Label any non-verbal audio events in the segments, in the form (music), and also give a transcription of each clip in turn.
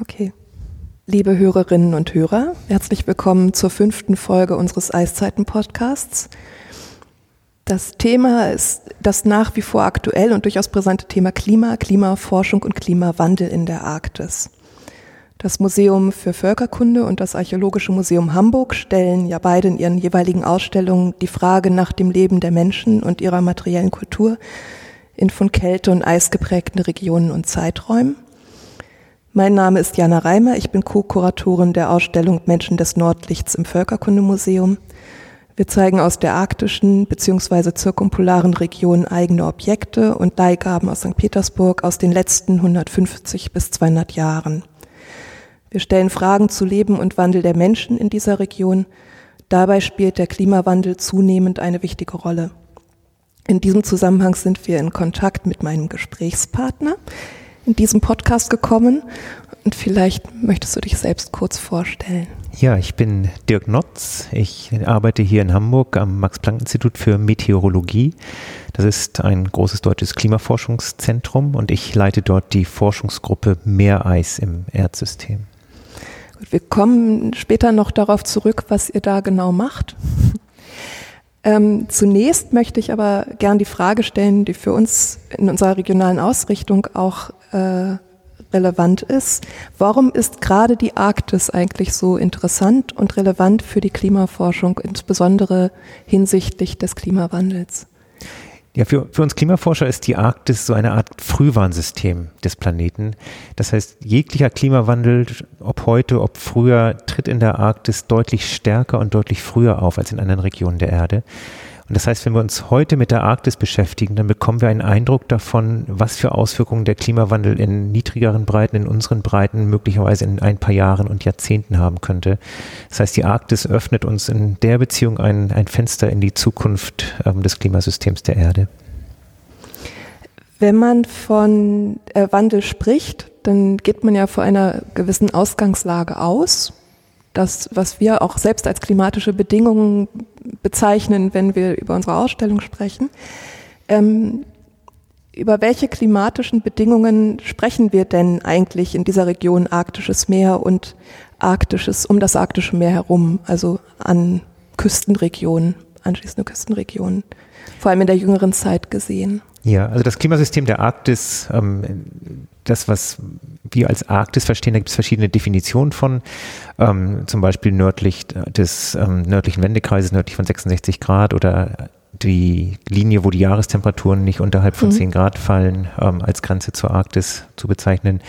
Okay. Liebe Hörerinnen und Hörer, herzlich willkommen zur fünften Folge unseres Eiszeiten-Podcasts. Das Thema ist das nach wie vor aktuell und durchaus präsente Thema Klima, Klimaforschung und Klimawandel in der Arktis. Das Museum für Völkerkunde und das Archäologische Museum Hamburg stellen ja beide in ihren jeweiligen Ausstellungen die Frage nach dem Leben der Menschen und ihrer materiellen Kultur in von Kälte und Eis geprägten Regionen und Zeiträumen. Mein Name ist Jana Reimer, ich bin Co-Kuratorin der Ausstellung Menschen des Nordlichts im Völkerkundemuseum. Wir zeigen aus der arktischen bzw. zirkumpolaren Region eigene Objekte und Leihgaben aus St. Petersburg aus den letzten 150 bis 200 Jahren. Wir stellen Fragen zu Leben und Wandel der Menschen in dieser Region. Dabei spielt der Klimawandel zunehmend eine wichtige Rolle. In diesem Zusammenhang sind wir in Kontakt mit meinem Gesprächspartner, in diesem Podcast gekommen. Und vielleicht möchtest du dich selbst kurz vorstellen. Ja, ich bin Dirk Notz. Ich arbeite hier in Hamburg am Max-Planck-Institut für Meteorologie. Das ist ein großes deutsches Klimaforschungszentrum und ich leite dort die Forschungsgruppe Meereis im Erdsystem. Wir kommen später noch darauf zurück, was ihr da genau macht. Ähm, zunächst möchte ich aber gern die Frage stellen, die für uns in unserer regionalen Ausrichtung auch äh, relevant ist. Warum ist gerade die Arktis eigentlich so interessant und relevant für die Klimaforschung, insbesondere hinsichtlich des Klimawandels? Ja, für, für uns Klimaforscher ist die Arktis so eine Art Frühwarnsystem des Planeten. Das heißt, jeglicher Klimawandel, ob heute, ob früher, tritt in der Arktis deutlich stärker und deutlich früher auf als in anderen Regionen der Erde. Und das heißt, wenn wir uns heute mit der Arktis beschäftigen, dann bekommen wir einen Eindruck davon, was für Auswirkungen der Klimawandel in niedrigeren Breiten, in unseren Breiten möglicherweise in ein paar Jahren und Jahrzehnten haben könnte. Das heißt, die Arktis öffnet uns in der Beziehung ein, ein Fenster in die Zukunft ähm, des Klimasystems der Erde. Wenn man von äh, Wandel spricht, dann geht man ja vor einer gewissen Ausgangslage aus das, was wir auch selbst als klimatische Bedingungen bezeichnen, wenn wir über unsere Ausstellung sprechen. Ähm, über welche klimatischen Bedingungen sprechen wir denn eigentlich in dieser Region Arktisches Meer und Arktisches, um das Arktische Meer herum, also an Küstenregionen, anschließende Küstenregionen, vor allem in der jüngeren Zeit gesehen? Ja, also das Klimasystem der Arktis, ähm, das, was wir als Arktis verstehen, da gibt es verschiedene Definitionen von, ähm, zum Beispiel nördlich des ähm, nördlichen Wendekreises, nördlich von 66 Grad oder die Linie, wo die Jahrestemperaturen nicht unterhalb von mhm. 10 Grad fallen, ähm, als Grenze zur Arktis zu bezeichnen.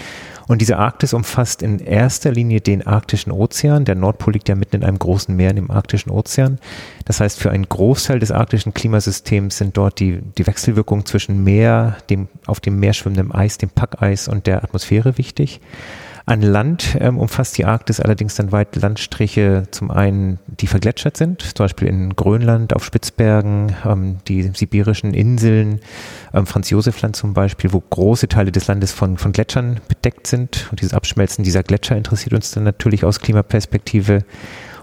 Und diese Arktis umfasst in erster Linie den arktischen Ozean. Der Nordpol liegt ja mitten in einem großen Meer im arktischen Ozean. Das heißt, für einen Großteil des arktischen Klimasystems sind dort die, die Wechselwirkungen zwischen Meer, dem auf dem Meer schwimmenden Eis, dem Packeis und der Atmosphäre wichtig. An Land ähm, umfasst die Arktis allerdings dann weit Landstriche, zum einen, die vergletschert sind, zum Beispiel in Grönland, auf Spitzbergen, ähm, die sibirischen Inseln, ähm, Franz Josefland zum Beispiel, wo große Teile des Landes von, von Gletschern bedeckt sind. Und dieses Abschmelzen dieser Gletscher interessiert uns dann natürlich aus Klimaperspektive.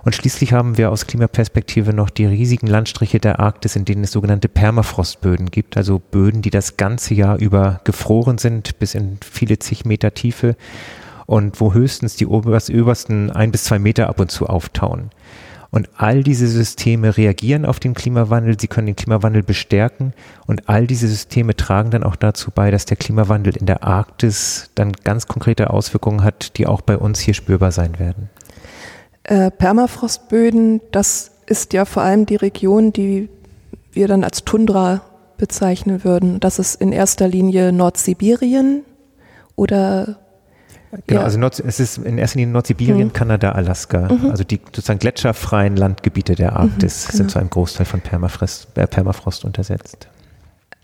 Und schließlich haben wir aus Klimaperspektive noch die riesigen Landstriche der Arktis, in denen es sogenannte Permafrostböden gibt, also Böden, die das ganze Jahr über gefroren sind, bis in viele zig Meter Tiefe und wo höchstens die obersten ein bis zwei Meter ab und zu auftauen. Und all diese Systeme reagieren auf den Klimawandel, sie können den Klimawandel bestärken und all diese Systeme tragen dann auch dazu bei, dass der Klimawandel in der Arktis dann ganz konkrete Auswirkungen hat, die auch bei uns hier spürbar sein werden. Äh, Permafrostböden, das ist ja vor allem die Region, die wir dann als Tundra bezeichnen würden. Das ist in erster Linie Nordsibirien oder Genau, ja. also Nord, es ist in erster Linie Nordsibirien, mhm. Kanada, Alaska. Mhm. Also die sozusagen gletscherfreien Landgebiete der mhm, Arktis mhm, genau. sind zu einem Großteil von Permafrost, äh, Permafrost untersetzt.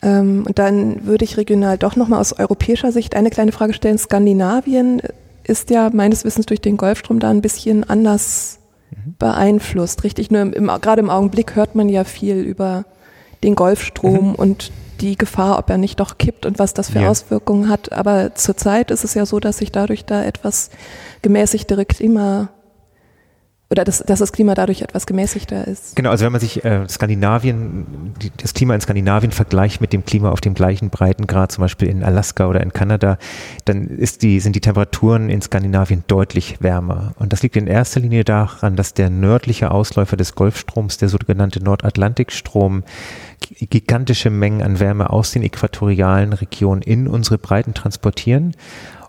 Ähm, und dann würde ich regional doch nochmal aus europäischer Sicht eine kleine Frage stellen. Skandinavien ist ja meines Wissens durch den Golfstrom da ein bisschen anders mhm. beeinflusst, richtig? Nur im, im, gerade im Augenblick hört man ja viel über den Golfstrom mhm. und die Gefahr, ob er nicht doch kippt und was das für ja. Auswirkungen hat. Aber zurzeit ist es ja so, dass sich dadurch da etwas gemäßigtere Klima oder dass, dass das Klima dadurch etwas gemäßigter ist. Genau, also wenn man sich äh, Skandinavien, die, das Klima in Skandinavien vergleicht mit dem Klima auf dem gleichen Breitengrad, zum Beispiel in Alaska oder in Kanada, dann ist die, sind die Temperaturen in Skandinavien deutlich wärmer. Und das liegt in erster Linie daran, dass der nördliche Ausläufer des Golfstroms, der sogenannte Nordatlantikstrom, gigantische Mengen an Wärme aus den äquatorialen Regionen in unsere Breiten transportieren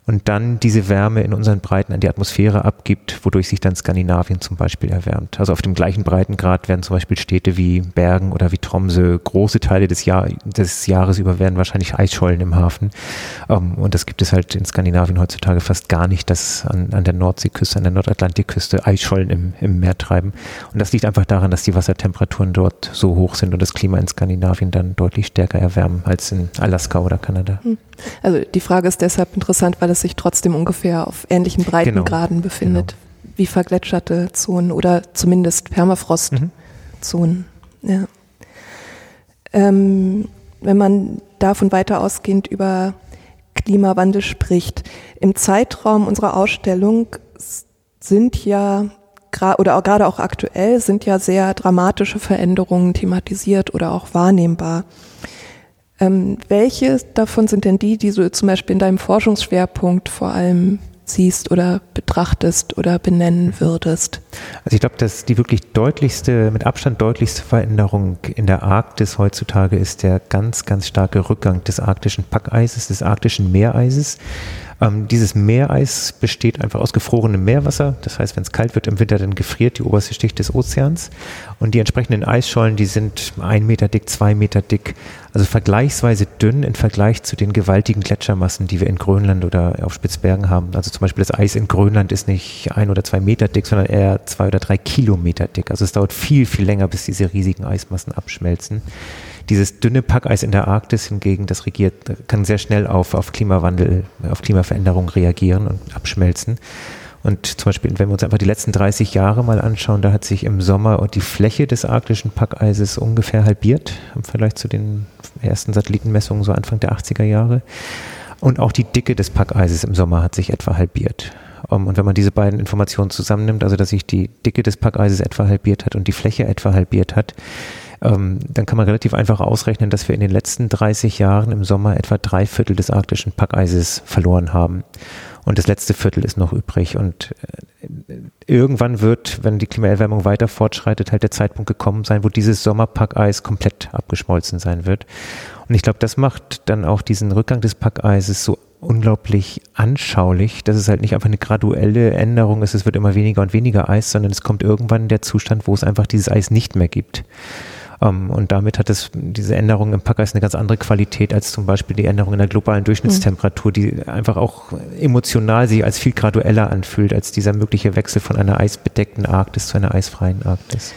und dann diese Wärme in unseren Breiten an die Atmosphäre abgibt, wodurch sich dann Skandinavien zum Beispiel erwärmt. Also auf dem gleichen Breitengrad werden zum Beispiel Städte wie Bergen oder wie Tromsø große Teile des, Jahr, des Jahres über werden wahrscheinlich Eisschollen im Hafen. Ähm, und das gibt es halt in Skandinavien heutzutage fast gar nicht, dass an, an der Nordseeküste, an der Nordatlantikküste Eisschollen im, im Meer treiben. Und das liegt einfach daran, dass die Wassertemperaturen dort so hoch sind und das Klima in Skandinavien dann deutlich stärker erwärmen als in Alaska oder Kanada. Hm. Also die Frage ist deshalb interessant, weil es sich trotzdem ungefähr auf ähnlichen Breitengraden genau. befindet, genau. wie vergletscherte Zonen oder zumindest Permafrostzonen. Mhm. Ja. Ähm, wenn man davon weiter ausgehend über Klimawandel spricht, im Zeitraum unserer Ausstellung sind ja oder gerade auch aktuell sind ja sehr dramatische Veränderungen thematisiert oder auch wahrnehmbar. Ähm, welche davon sind denn die, die du zum Beispiel in deinem Forschungsschwerpunkt vor allem siehst oder betrachtest oder benennen würdest? Also ich glaube, dass die wirklich deutlichste, mit Abstand deutlichste Veränderung in der Arktis heutzutage ist der ganz, ganz starke Rückgang des arktischen Packeises, des arktischen Meereises. Ähm, dieses Meereis besteht einfach aus gefrorenem Meerwasser. Das heißt, wenn es kalt wird im Winter, dann gefriert die oberste Schicht des Ozeans. Und die entsprechenden Eisschollen, die sind ein Meter dick, zwei Meter dick. Also vergleichsweise dünn im Vergleich zu den gewaltigen Gletschermassen, die wir in Grönland oder auf Spitzbergen haben. Also zum Beispiel das Eis in Grönland ist nicht ein oder zwei Meter dick, sondern eher zwei oder drei Kilometer dick. Also es dauert viel, viel länger, bis diese riesigen Eismassen abschmelzen. Dieses dünne Packeis in der Arktis hingegen, das regiert, kann sehr schnell auf, auf Klimawandel, auf Klimaveränderung reagieren und abschmelzen. Und zum Beispiel, wenn wir uns einfach die letzten 30 Jahre mal anschauen, da hat sich im Sommer die Fläche des arktischen Packeises ungefähr halbiert im Vergleich zu den ersten Satellitenmessungen so Anfang der 80er Jahre. Und auch die Dicke des Packeises im Sommer hat sich etwa halbiert. Und wenn man diese beiden Informationen zusammennimmt, also dass sich die Dicke des Packeises etwa halbiert hat und die Fläche etwa halbiert hat, ähm, dann kann man relativ einfach ausrechnen, dass wir in den letzten 30 Jahren im Sommer etwa drei Viertel des arktischen Packeises verloren haben. Und das letzte Viertel ist noch übrig. Und äh, irgendwann wird, wenn die Klimaerwärmung weiter fortschreitet, halt der Zeitpunkt gekommen sein, wo dieses Sommerpackeis komplett abgeschmolzen sein wird. Und ich glaube, das macht dann auch diesen Rückgang des Packeises so unglaublich anschaulich, dass es halt nicht einfach eine graduelle Änderung ist, es wird immer weniger und weniger Eis, sondern es kommt irgendwann der Zustand, wo es einfach dieses Eis nicht mehr gibt. Ähm, und damit hat es diese Änderung im Packeis eine ganz andere Qualität als zum Beispiel die Änderung in der globalen Durchschnittstemperatur, die einfach auch emotional sich als viel gradueller anfühlt als dieser mögliche Wechsel von einer eisbedeckten Arktis zu einer eisfreien Arktis.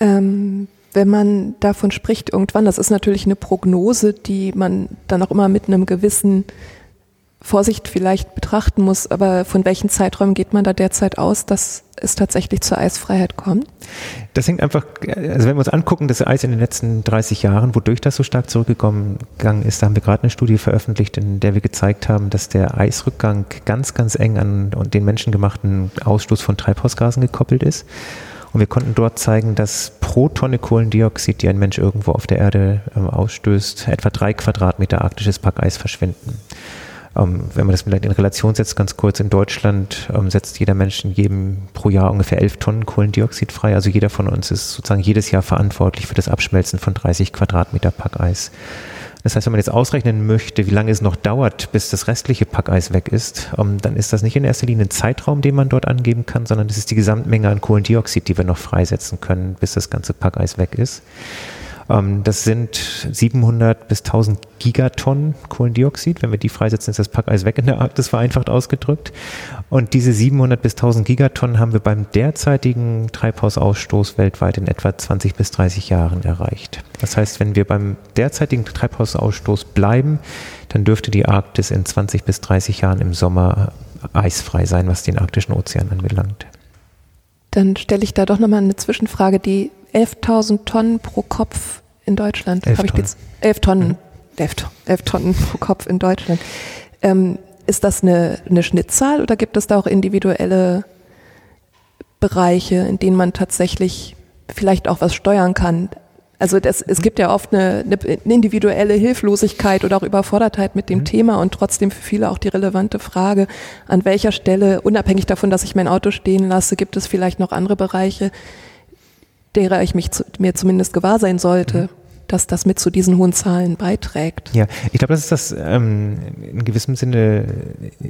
Ähm, wenn man davon spricht irgendwann, das ist natürlich eine Prognose, die man dann auch immer mit einem gewissen Vorsicht vielleicht betrachten muss, aber von welchen Zeiträumen geht man da derzeit aus, dass es tatsächlich zur Eisfreiheit kommt? Das hängt einfach, also wenn wir uns angucken, das Eis in den letzten 30 Jahren, wodurch das so stark zurückgegangen ist, da haben wir gerade eine Studie veröffentlicht, in der wir gezeigt haben, dass der Eisrückgang ganz, ganz eng an den menschengemachten Ausstoß von Treibhausgasen gekoppelt ist. Und wir konnten dort zeigen, dass pro Tonne Kohlendioxid, die ein Mensch irgendwo auf der Erde äh, ausstößt, etwa drei Quadratmeter arktisches Packeis verschwinden. Ähm, wenn man das vielleicht in Relation setzt, ganz kurz, in Deutschland ähm, setzt jeder Mensch in jedem pro Jahr ungefähr 11 Tonnen Kohlendioxid frei. Also jeder von uns ist sozusagen jedes Jahr verantwortlich für das Abschmelzen von 30 Quadratmeter Packeis. Das heißt, wenn man jetzt ausrechnen möchte, wie lange es noch dauert, bis das restliche Packeis weg ist, ähm, dann ist das nicht in erster Linie ein Zeitraum, den man dort angeben kann, sondern das ist die Gesamtmenge an Kohlendioxid, die wir noch freisetzen können, bis das ganze Packeis weg ist. Ähm, das sind 700 bis 1000 Gigatonnen Kohlendioxid. Wenn wir die freisetzen, ist das Packeis weg in der Arktis, vereinfacht ausgedrückt. Und diese 700 bis 1000 Gigatonnen haben wir beim derzeitigen Treibhausausstoß weltweit in etwa 20 bis 30 Jahren erreicht. Das heißt, wenn wir beim derzeitigen Treibhausausstoß bleiben, dann dürfte die Arktis in 20 bis 30 Jahren im Sommer eisfrei sein, was den arktischen Ozean anbelangt. Dann stelle ich da doch nochmal eine Zwischenfrage. Die 11.000 Tonnen pro Kopf in Deutschland. 11 Tonnen. Jetzt, 11 Tonnen, mhm. 11, 11, Tonnen pro Kopf in Deutschland. Ähm, ist das eine, eine Schnittzahl oder gibt es da auch individuelle Bereiche, in denen man tatsächlich vielleicht auch was steuern kann. Also das, es gibt ja oft eine, eine individuelle Hilflosigkeit oder auch Überfordertheit mit dem mhm. Thema und trotzdem für viele auch die relevante Frage, an welcher Stelle, unabhängig davon, dass ich mein Auto stehen lasse, gibt es vielleicht noch andere Bereiche, derer ich mich zu, mir zumindest gewahr sein sollte. Mhm dass das mit zu diesen hohen Zahlen beiträgt. Ja, ich glaube, das ist das ähm, in gewissem Sinne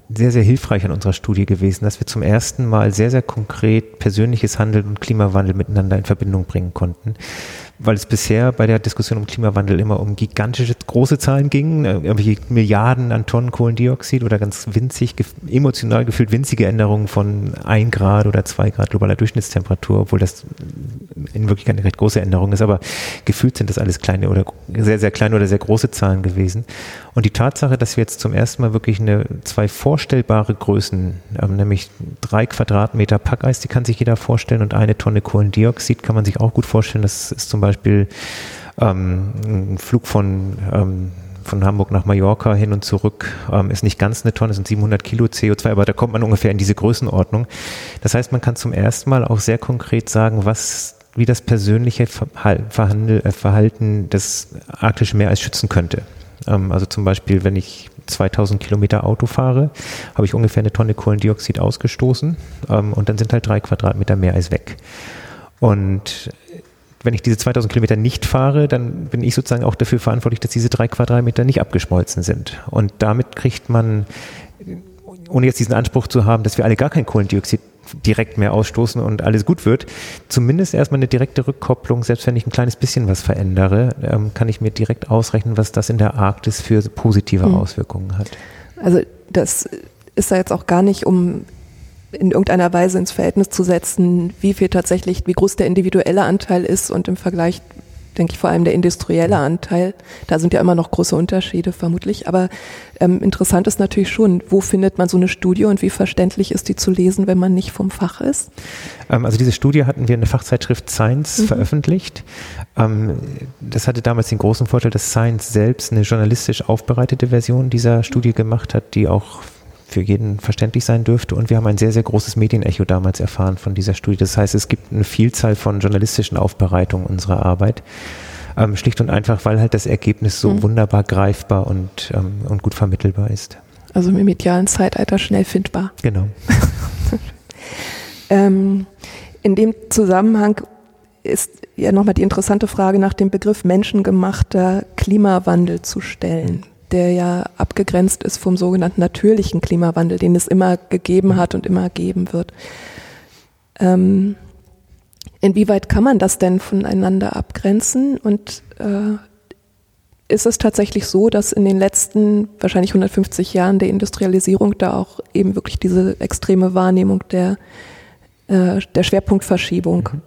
sehr, sehr hilfreich an unserer Studie gewesen, dass wir zum ersten Mal sehr, sehr konkret persönliches Handeln und Klimawandel miteinander in Verbindung bringen konnten weil es bisher bei der Diskussion um Klimawandel immer um gigantische große Zahlen ging, äh, irgendwelche Milliarden an Tonnen Kohlendioxid oder ganz winzig, emotional gefühlt winzige Änderungen von ein Grad oder zwei Grad globaler Durchschnittstemperatur, obwohl das in Wirklichkeit eine recht große Änderung ist, aber gefühlt sind das alles kleine oder sehr, sehr kleine oder sehr große Zahlen gewesen. Und die Tatsache, dass wir jetzt zum ersten Mal wirklich eine, zwei vorstellbare Größen, ähm, nämlich drei Quadratmeter Packeis, die kann sich jeder vorstellen und eine Tonne Kohlendioxid kann man sich auch gut vorstellen. Das ist zum Beispiel ähm, ein Flug von, ähm, von Hamburg nach Mallorca hin und zurück ähm, ist nicht ganz eine Tonne, sind 700 Kilo CO2, aber da kommt man ungefähr in diese Größenordnung. Das heißt, man kann zum ersten Mal auch sehr konkret sagen, was wie das persönliche äh, Verhalten des arktischen Meeres schützen könnte. Ähm, also zum Beispiel, wenn ich 2000 Kilometer Auto fahre, habe ich ungefähr eine Tonne Kohlendioxid ausgestoßen ähm, und dann sind halt drei Quadratmeter Meereis weg. Und wenn ich diese 2000 Kilometer nicht fahre, dann bin ich sozusagen auch dafür verantwortlich, dass diese drei Quadratmeter nicht abgeschmolzen sind. Und damit kriegt man, ohne jetzt diesen Anspruch zu haben, dass wir alle gar kein Kohlendioxid direkt mehr ausstoßen und alles gut wird. Zumindest erstmal eine direkte Rückkopplung, selbst wenn ich ein kleines bisschen was verändere, ähm, kann ich mir direkt ausrechnen, was das in der Arktis für positive mhm. Auswirkungen hat. Also das ist da jetzt auch gar nicht, um in irgendeiner Weise ins Verhältnis zu setzen, wie viel tatsächlich, wie groß der individuelle Anteil ist und im Vergleich denke ich, vor allem der industrielle Anteil. Da sind ja immer noch große Unterschiede vermutlich. Aber ähm, interessant ist natürlich schon, wo findet man so eine Studie und wie verständlich ist die zu lesen, wenn man nicht vom Fach ist? Ähm, also diese Studie hatten wir in der Fachzeitschrift Science mhm. veröffentlicht. Ähm, das hatte damals den großen Vorteil, dass Science selbst eine journalistisch aufbereitete Version dieser Studie gemacht hat, die auch für jeden verständlich sein dürfte. Und wir haben ein sehr, sehr großes Medienecho damals erfahren von dieser Studie. Das heißt, es gibt eine Vielzahl von journalistischen Aufbereitungen unserer Arbeit. Ähm, schlicht und einfach, weil halt das Ergebnis so mhm. wunderbar greifbar und, ähm, und gut vermittelbar ist. Also im medialen Zeitalter schnell findbar. Genau. (laughs) ähm, in dem Zusammenhang ist ja nochmal die interessante Frage nach dem Begriff menschengemachter Klimawandel zu stellen der ja abgegrenzt ist vom sogenannten natürlichen Klimawandel, den es immer gegeben hat und immer geben wird. Ähm, inwieweit kann man das denn voneinander abgrenzen? Und äh, ist es tatsächlich so, dass in den letzten wahrscheinlich 150 Jahren der Industrialisierung da auch eben wirklich diese extreme Wahrnehmung der, äh, der Schwerpunktverschiebung mhm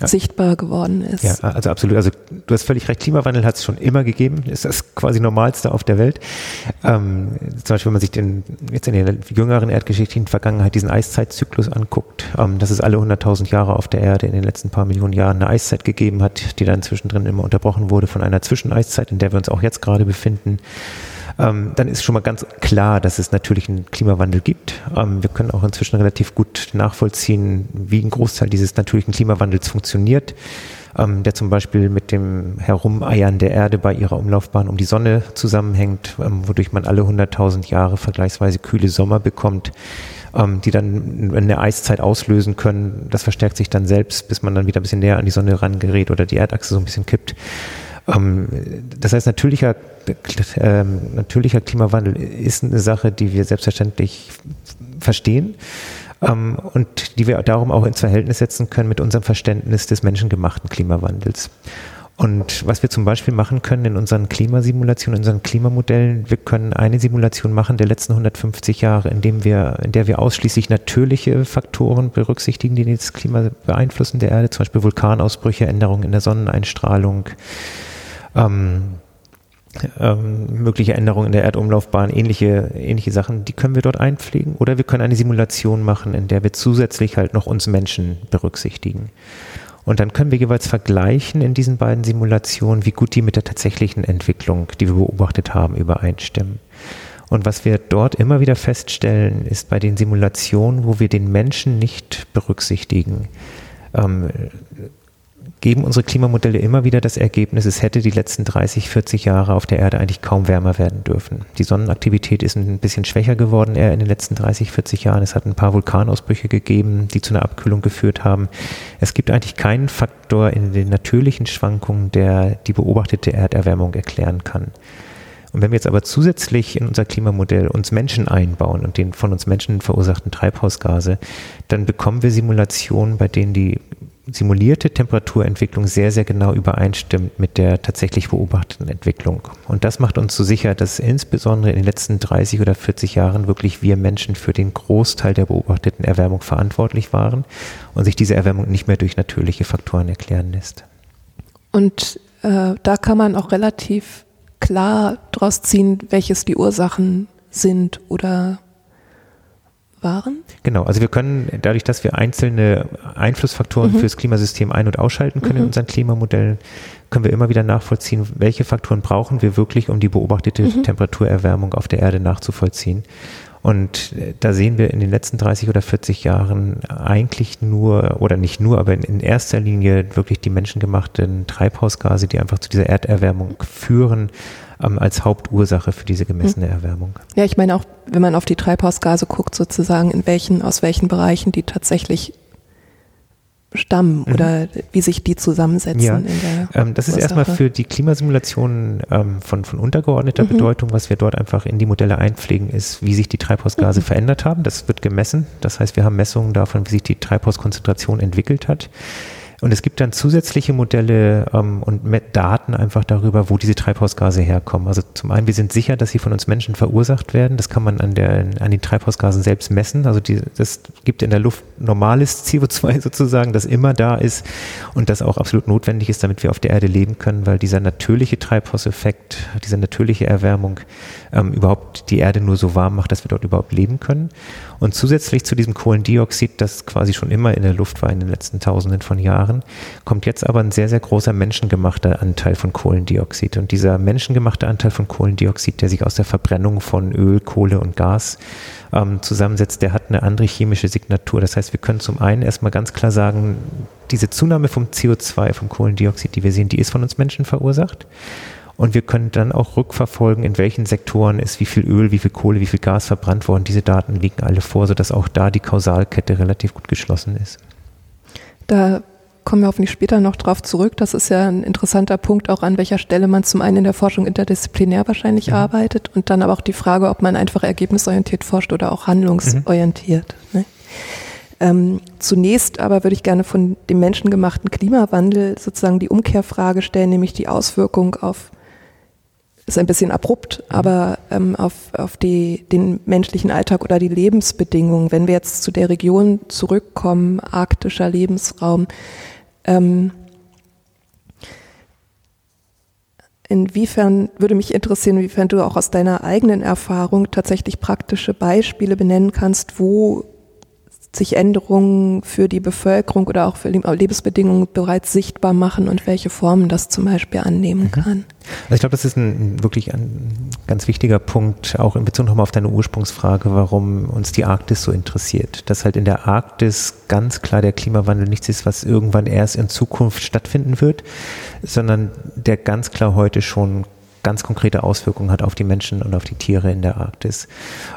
ja. sichtbar geworden ist. Ja, also absolut. Also du hast völlig recht, Klimawandel hat es schon immer gegeben, ist das quasi Normalste auf der Welt. Ähm, zum Beispiel, wenn man sich den, jetzt in der jüngeren erdgeschichtlichen Vergangenheit diesen Eiszeitzyklus anguckt, ähm, dass es alle 100.000 Jahre auf der Erde in den letzten paar Millionen Jahren eine Eiszeit gegeben hat, die dann zwischendrin immer unterbrochen wurde von einer Zwischeneiszeit, in der wir uns auch jetzt gerade befinden ähm, dann ist schon mal ganz klar, dass es natürlich einen Klimawandel gibt. Ähm, wir können auch inzwischen relativ gut nachvollziehen, wie ein Großteil dieses natürlichen Klimawandels funktioniert, ähm, der zum Beispiel mit dem Herumeiern der Erde bei ihrer Umlaufbahn um die Sonne zusammenhängt, ähm, wodurch man alle 100.000 Jahre vergleichsweise kühle Sommer bekommt ähm, die dann eine Eiszeit auslösen können. Das verstärkt sich dann selbst, bis man dann wieder ein bisschen näher an die Sonne rangerät oder die Erdachse so ein bisschen kippt. Ähm, das heißt, natürlicher, äh, natürlicher Klimawandel ist eine Sache, die wir selbstverständlich verstehen ähm, und die wir darum auch ins Verhältnis setzen können mit unserem Verständnis des menschengemachten Klimawandels. Und was wir zum Beispiel machen können in unseren Klimasimulationen, in unseren Klimamodellen, wir können eine Simulation machen der letzten 150 Jahre, in, dem wir, in der wir ausschließlich natürliche Faktoren berücksichtigen, die das Klima beeinflussen der Erde, zum Beispiel Vulkanausbrüche, Änderungen in der Sonneneinstrahlung, ähm, ähm, mögliche Änderungen in der Erdumlaufbahn, ähnliche, ähnliche Sachen, die können wir dort einpflegen. Oder wir können eine Simulation machen, in der wir zusätzlich halt noch uns Menschen berücksichtigen. Und dann können wir jeweils vergleichen in diesen beiden Simulationen, wie gut die mit der tatsächlichen Entwicklung, die wir beobachtet haben, übereinstimmen. Und was wir dort immer wieder feststellen, ist bei den Simulationen, wo wir den Menschen nicht berücksichtigen, ähm, geben unsere Klimamodelle immer wieder das Ergebnis, es hätte die letzten 30, 40 Jahre auf der Erde eigentlich kaum wärmer werden dürfen. Die Sonnenaktivität ist ein bisschen schwächer geworden eher in den letzten 30, 40 Jahren. Es hat ein paar Vulkanausbrüche gegeben, die zu einer Abkühlung geführt haben. Es gibt eigentlich keinen Faktor in den natürlichen Schwankungen, der die beobachtete Erderwärmung erklären kann. Und wenn wir jetzt aber zusätzlich in unser Klimamodell uns Menschen einbauen und den von uns Menschen verursachten Treibhausgase, dann bekommen wir Simulationen, bei denen die simulierte Temperaturentwicklung sehr, sehr genau übereinstimmt mit der tatsächlich beobachteten Entwicklung. Und das macht uns so sicher, dass insbesondere in den letzten 30 oder 40 Jahren wirklich wir Menschen für den Großteil der beobachteten Erwärmung verantwortlich waren und sich diese Erwärmung nicht mehr durch natürliche Faktoren erklären lässt. Und äh, da kann man auch relativ klar daraus ziehen, welches die Ursachen sind oder waren? Genau, also wir können dadurch, dass wir einzelne Einflussfaktoren mhm. fürs Klimasystem ein- und ausschalten können mhm. in unseren Klimamodellen, können wir immer wieder nachvollziehen, welche Faktoren brauchen wir wirklich, um die beobachtete mhm. Temperaturerwärmung auf der Erde nachzuvollziehen. Und äh, da sehen wir in den letzten 30 oder 40 Jahren eigentlich nur, oder nicht nur, aber in, in erster Linie wirklich die menschengemachten Treibhausgase, die einfach zu dieser Erderwärmung führen, ähm, als Hauptursache für diese gemessene hm. Erwärmung. Ja, ich meine auch, wenn man auf die Treibhausgase guckt, sozusagen, in welchen, aus welchen Bereichen die tatsächlich stammen mhm. oder wie sich die zusammensetzen. Ja, ähm, das ist erstmal für die Klimasimulationen ähm, von, von untergeordneter mhm. Bedeutung. Was wir dort einfach in die Modelle einpflegen, ist, wie sich die Treibhausgase mhm. verändert haben. Das wird gemessen. Das heißt, wir haben Messungen davon, wie sich die Treibhauskonzentration entwickelt hat. Und es gibt dann zusätzliche Modelle ähm, und Daten einfach darüber, wo diese Treibhausgase herkommen. Also zum einen, wir sind sicher, dass sie von uns Menschen verursacht werden. Das kann man an, der, an den Treibhausgasen selbst messen. Also die, das gibt in der Luft normales CO2 (laughs) sozusagen, das immer da ist und das auch absolut notwendig ist, damit wir auf der Erde leben können, weil dieser natürliche Treibhauseffekt, diese natürliche Erwärmung ähm, überhaupt die Erde nur so warm macht, dass wir dort überhaupt leben können. Und zusätzlich zu diesem Kohlendioxid, das quasi schon immer in der Luft war in den letzten Tausenden von Jahren, kommt jetzt aber ein sehr, sehr großer menschengemachter Anteil von Kohlendioxid. Und dieser menschengemachte Anteil von Kohlendioxid, der sich aus der Verbrennung von Öl, Kohle und Gas ähm, zusammensetzt, der hat eine andere chemische Signatur. Das heißt, wir können zum einen erstmal ganz klar sagen, diese Zunahme vom CO2, vom Kohlendioxid, die wir sehen, die ist von uns Menschen verursacht. Und wir können dann auch rückverfolgen, in welchen Sektoren ist wie viel Öl, wie viel Kohle, wie viel Gas verbrannt worden. Diese Daten liegen alle vor, sodass auch da die Kausalkette relativ gut geschlossen ist. Da kommen wir hoffentlich später noch drauf zurück. Das ist ja ein interessanter Punkt, auch an welcher Stelle man zum einen in der Forschung interdisziplinär wahrscheinlich mhm. arbeitet und dann aber auch die Frage, ob man einfach ergebnisorientiert forscht oder auch handlungsorientiert. Mhm. Ne? Ähm, zunächst aber würde ich gerne von dem menschengemachten Klimawandel sozusagen die Umkehrfrage stellen, nämlich die Auswirkung auf ist ein bisschen abrupt, aber ähm, auf, auf die, den menschlichen Alltag oder die Lebensbedingungen, wenn wir jetzt zu der Region zurückkommen, arktischer Lebensraum, ähm, inwiefern würde mich interessieren, inwiefern du auch aus deiner eigenen Erfahrung tatsächlich praktische Beispiele benennen kannst, wo sich Änderungen für die Bevölkerung oder auch für Lebensbedingungen bereits sichtbar machen und welche Formen das zum Beispiel annehmen mhm. kann. Also ich glaube, das ist ein, wirklich ein ganz wichtiger Punkt, auch in Bezug nochmal auf deine Ursprungsfrage, warum uns die Arktis so interessiert. Dass halt in der Arktis ganz klar der Klimawandel nichts ist, was irgendwann erst in Zukunft stattfinden wird, sondern der ganz klar heute schon ganz konkrete Auswirkungen hat auf die Menschen und auf die Tiere in der Arktis.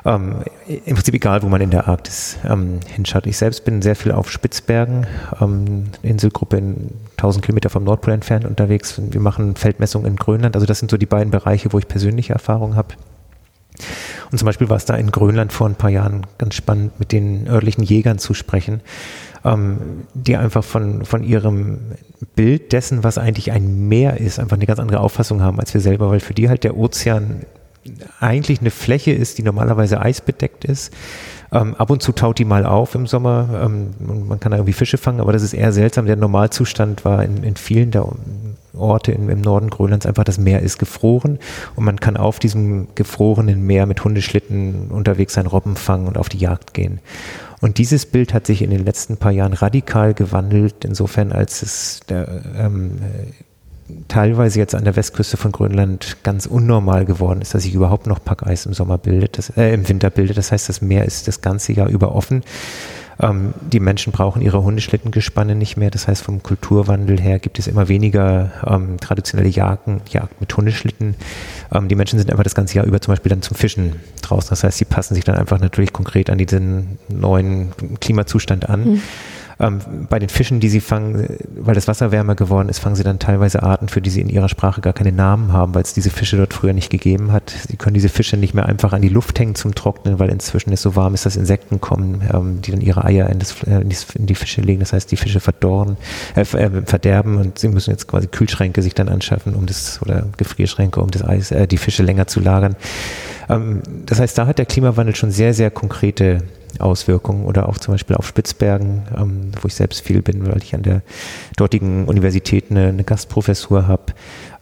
Ähm, Im Prinzip egal, wo man in der Arktis ähm, hinschaut. Ich selbst bin sehr viel auf Spitzbergen, ähm, Inselgruppe in 1000 Kilometer vom Nordpol entfernt unterwegs. Wir machen Feldmessungen in Grönland. Also das sind so die beiden Bereiche, wo ich persönliche Erfahrung habe. Und zum Beispiel war es da in Grönland vor ein paar Jahren ganz spannend, mit den örtlichen Jägern zu sprechen, ähm, die einfach von, von ihrem Bild dessen, was eigentlich ein Meer ist, einfach eine ganz andere Auffassung haben als wir selber, weil für die halt der Ozean eigentlich eine Fläche ist, die normalerweise eisbedeckt ist. Ähm, ab und zu taut die mal auf im Sommer ähm, man kann da irgendwie Fische fangen, aber das ist eher seltsam. Der Normalzustand war in, in vielen der Orte im, im Norden Grönlands einfach, das Meer ist gefroren und man kann auf diesem gefrorenen Meer mit Hundeschlitten unterwegs sein, Robben fangen und auf die Jagd gehen. Und dieses Bild hat sich in den letzten paar Jahren radikal gewandelt, insofern als es der, ähm, teilweise jetzt an der Westküste von Grönland ganz unnormal geworden ist, dass sich überhaupt noch Packeis im Sommer bildet, das, äh, im Winter bildet. Das heißt, das Meer ist das ganze Jahr über offen. Ähm, die Menschen brauchen ihre Hundeschlittengespanne nicht mehr. Das heißt, vom Kulturwandel her gibt es immer weniger ähm, traditionelle Jagden, Jagd mit Hundeschlitten. Ähm, die Menschen sind einfach das ganze Jahr über zum Beispiel dann zum Fischen draußen. Das heißt, sie passen sich dann einfach natürlich konkret an diesen neuen Klimazustand an. Mhm. Ähm, bei den Fischen, die sie fangen, weil das Wasser wärmer geworden ist, fangen sie dann teilweise Arten, für die sie in ihrer Sprache gar keine Namen haben, weil es diese Fische dort früher nicht gegeben hat. Sie können diese Fische nicht mehr einfach an die Luft hängen zum Trocknen, weil inzwischen es so warm ist, dass Insekten kommen, ähm, die dann ihre Eier in, das, äh, in, die Fische legen. Das heißt, die Fische verdorren, äh, äh, verderben und sie müssen jetzt quasi Kühlschränke sich dann anschaffen, um das oder Gefrierschränke, um das Eis, äh, die Fische länger zu lagern. Ähm, das heißt, da hat der Klimawandel schon sehr, sehr konkrete Auswirkungen oder auch zum Beispiel auf Spitzbergen, ähm, wo ich selbst viel bin, weil ich an der dortigen Universität eine, eine Gastprofessur habe.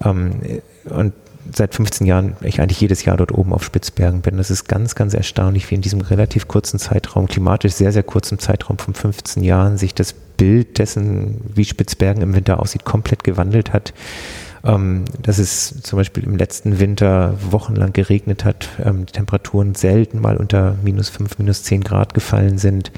Ähm, und seit 15 Jahren ich eigentlich jedes Jahr dort oben auf Spitzbergen bin. Das ist ganz, ganz erstaunlich, wie in diesem relativ kurzen Zeitraum, klimatisch sehr, sehr kurzen Zeitraum von 15 Jahren, sich das Bild dessen, wie Spitzbergen im Winter aussieht, komplett gewandelt hat ähm, dass es zum Beispiel im letzten Winter wochenlang geregnet hat, ähm, die Temperaturen selten mal unter minus fünf, minus zehn Grad gefallen sind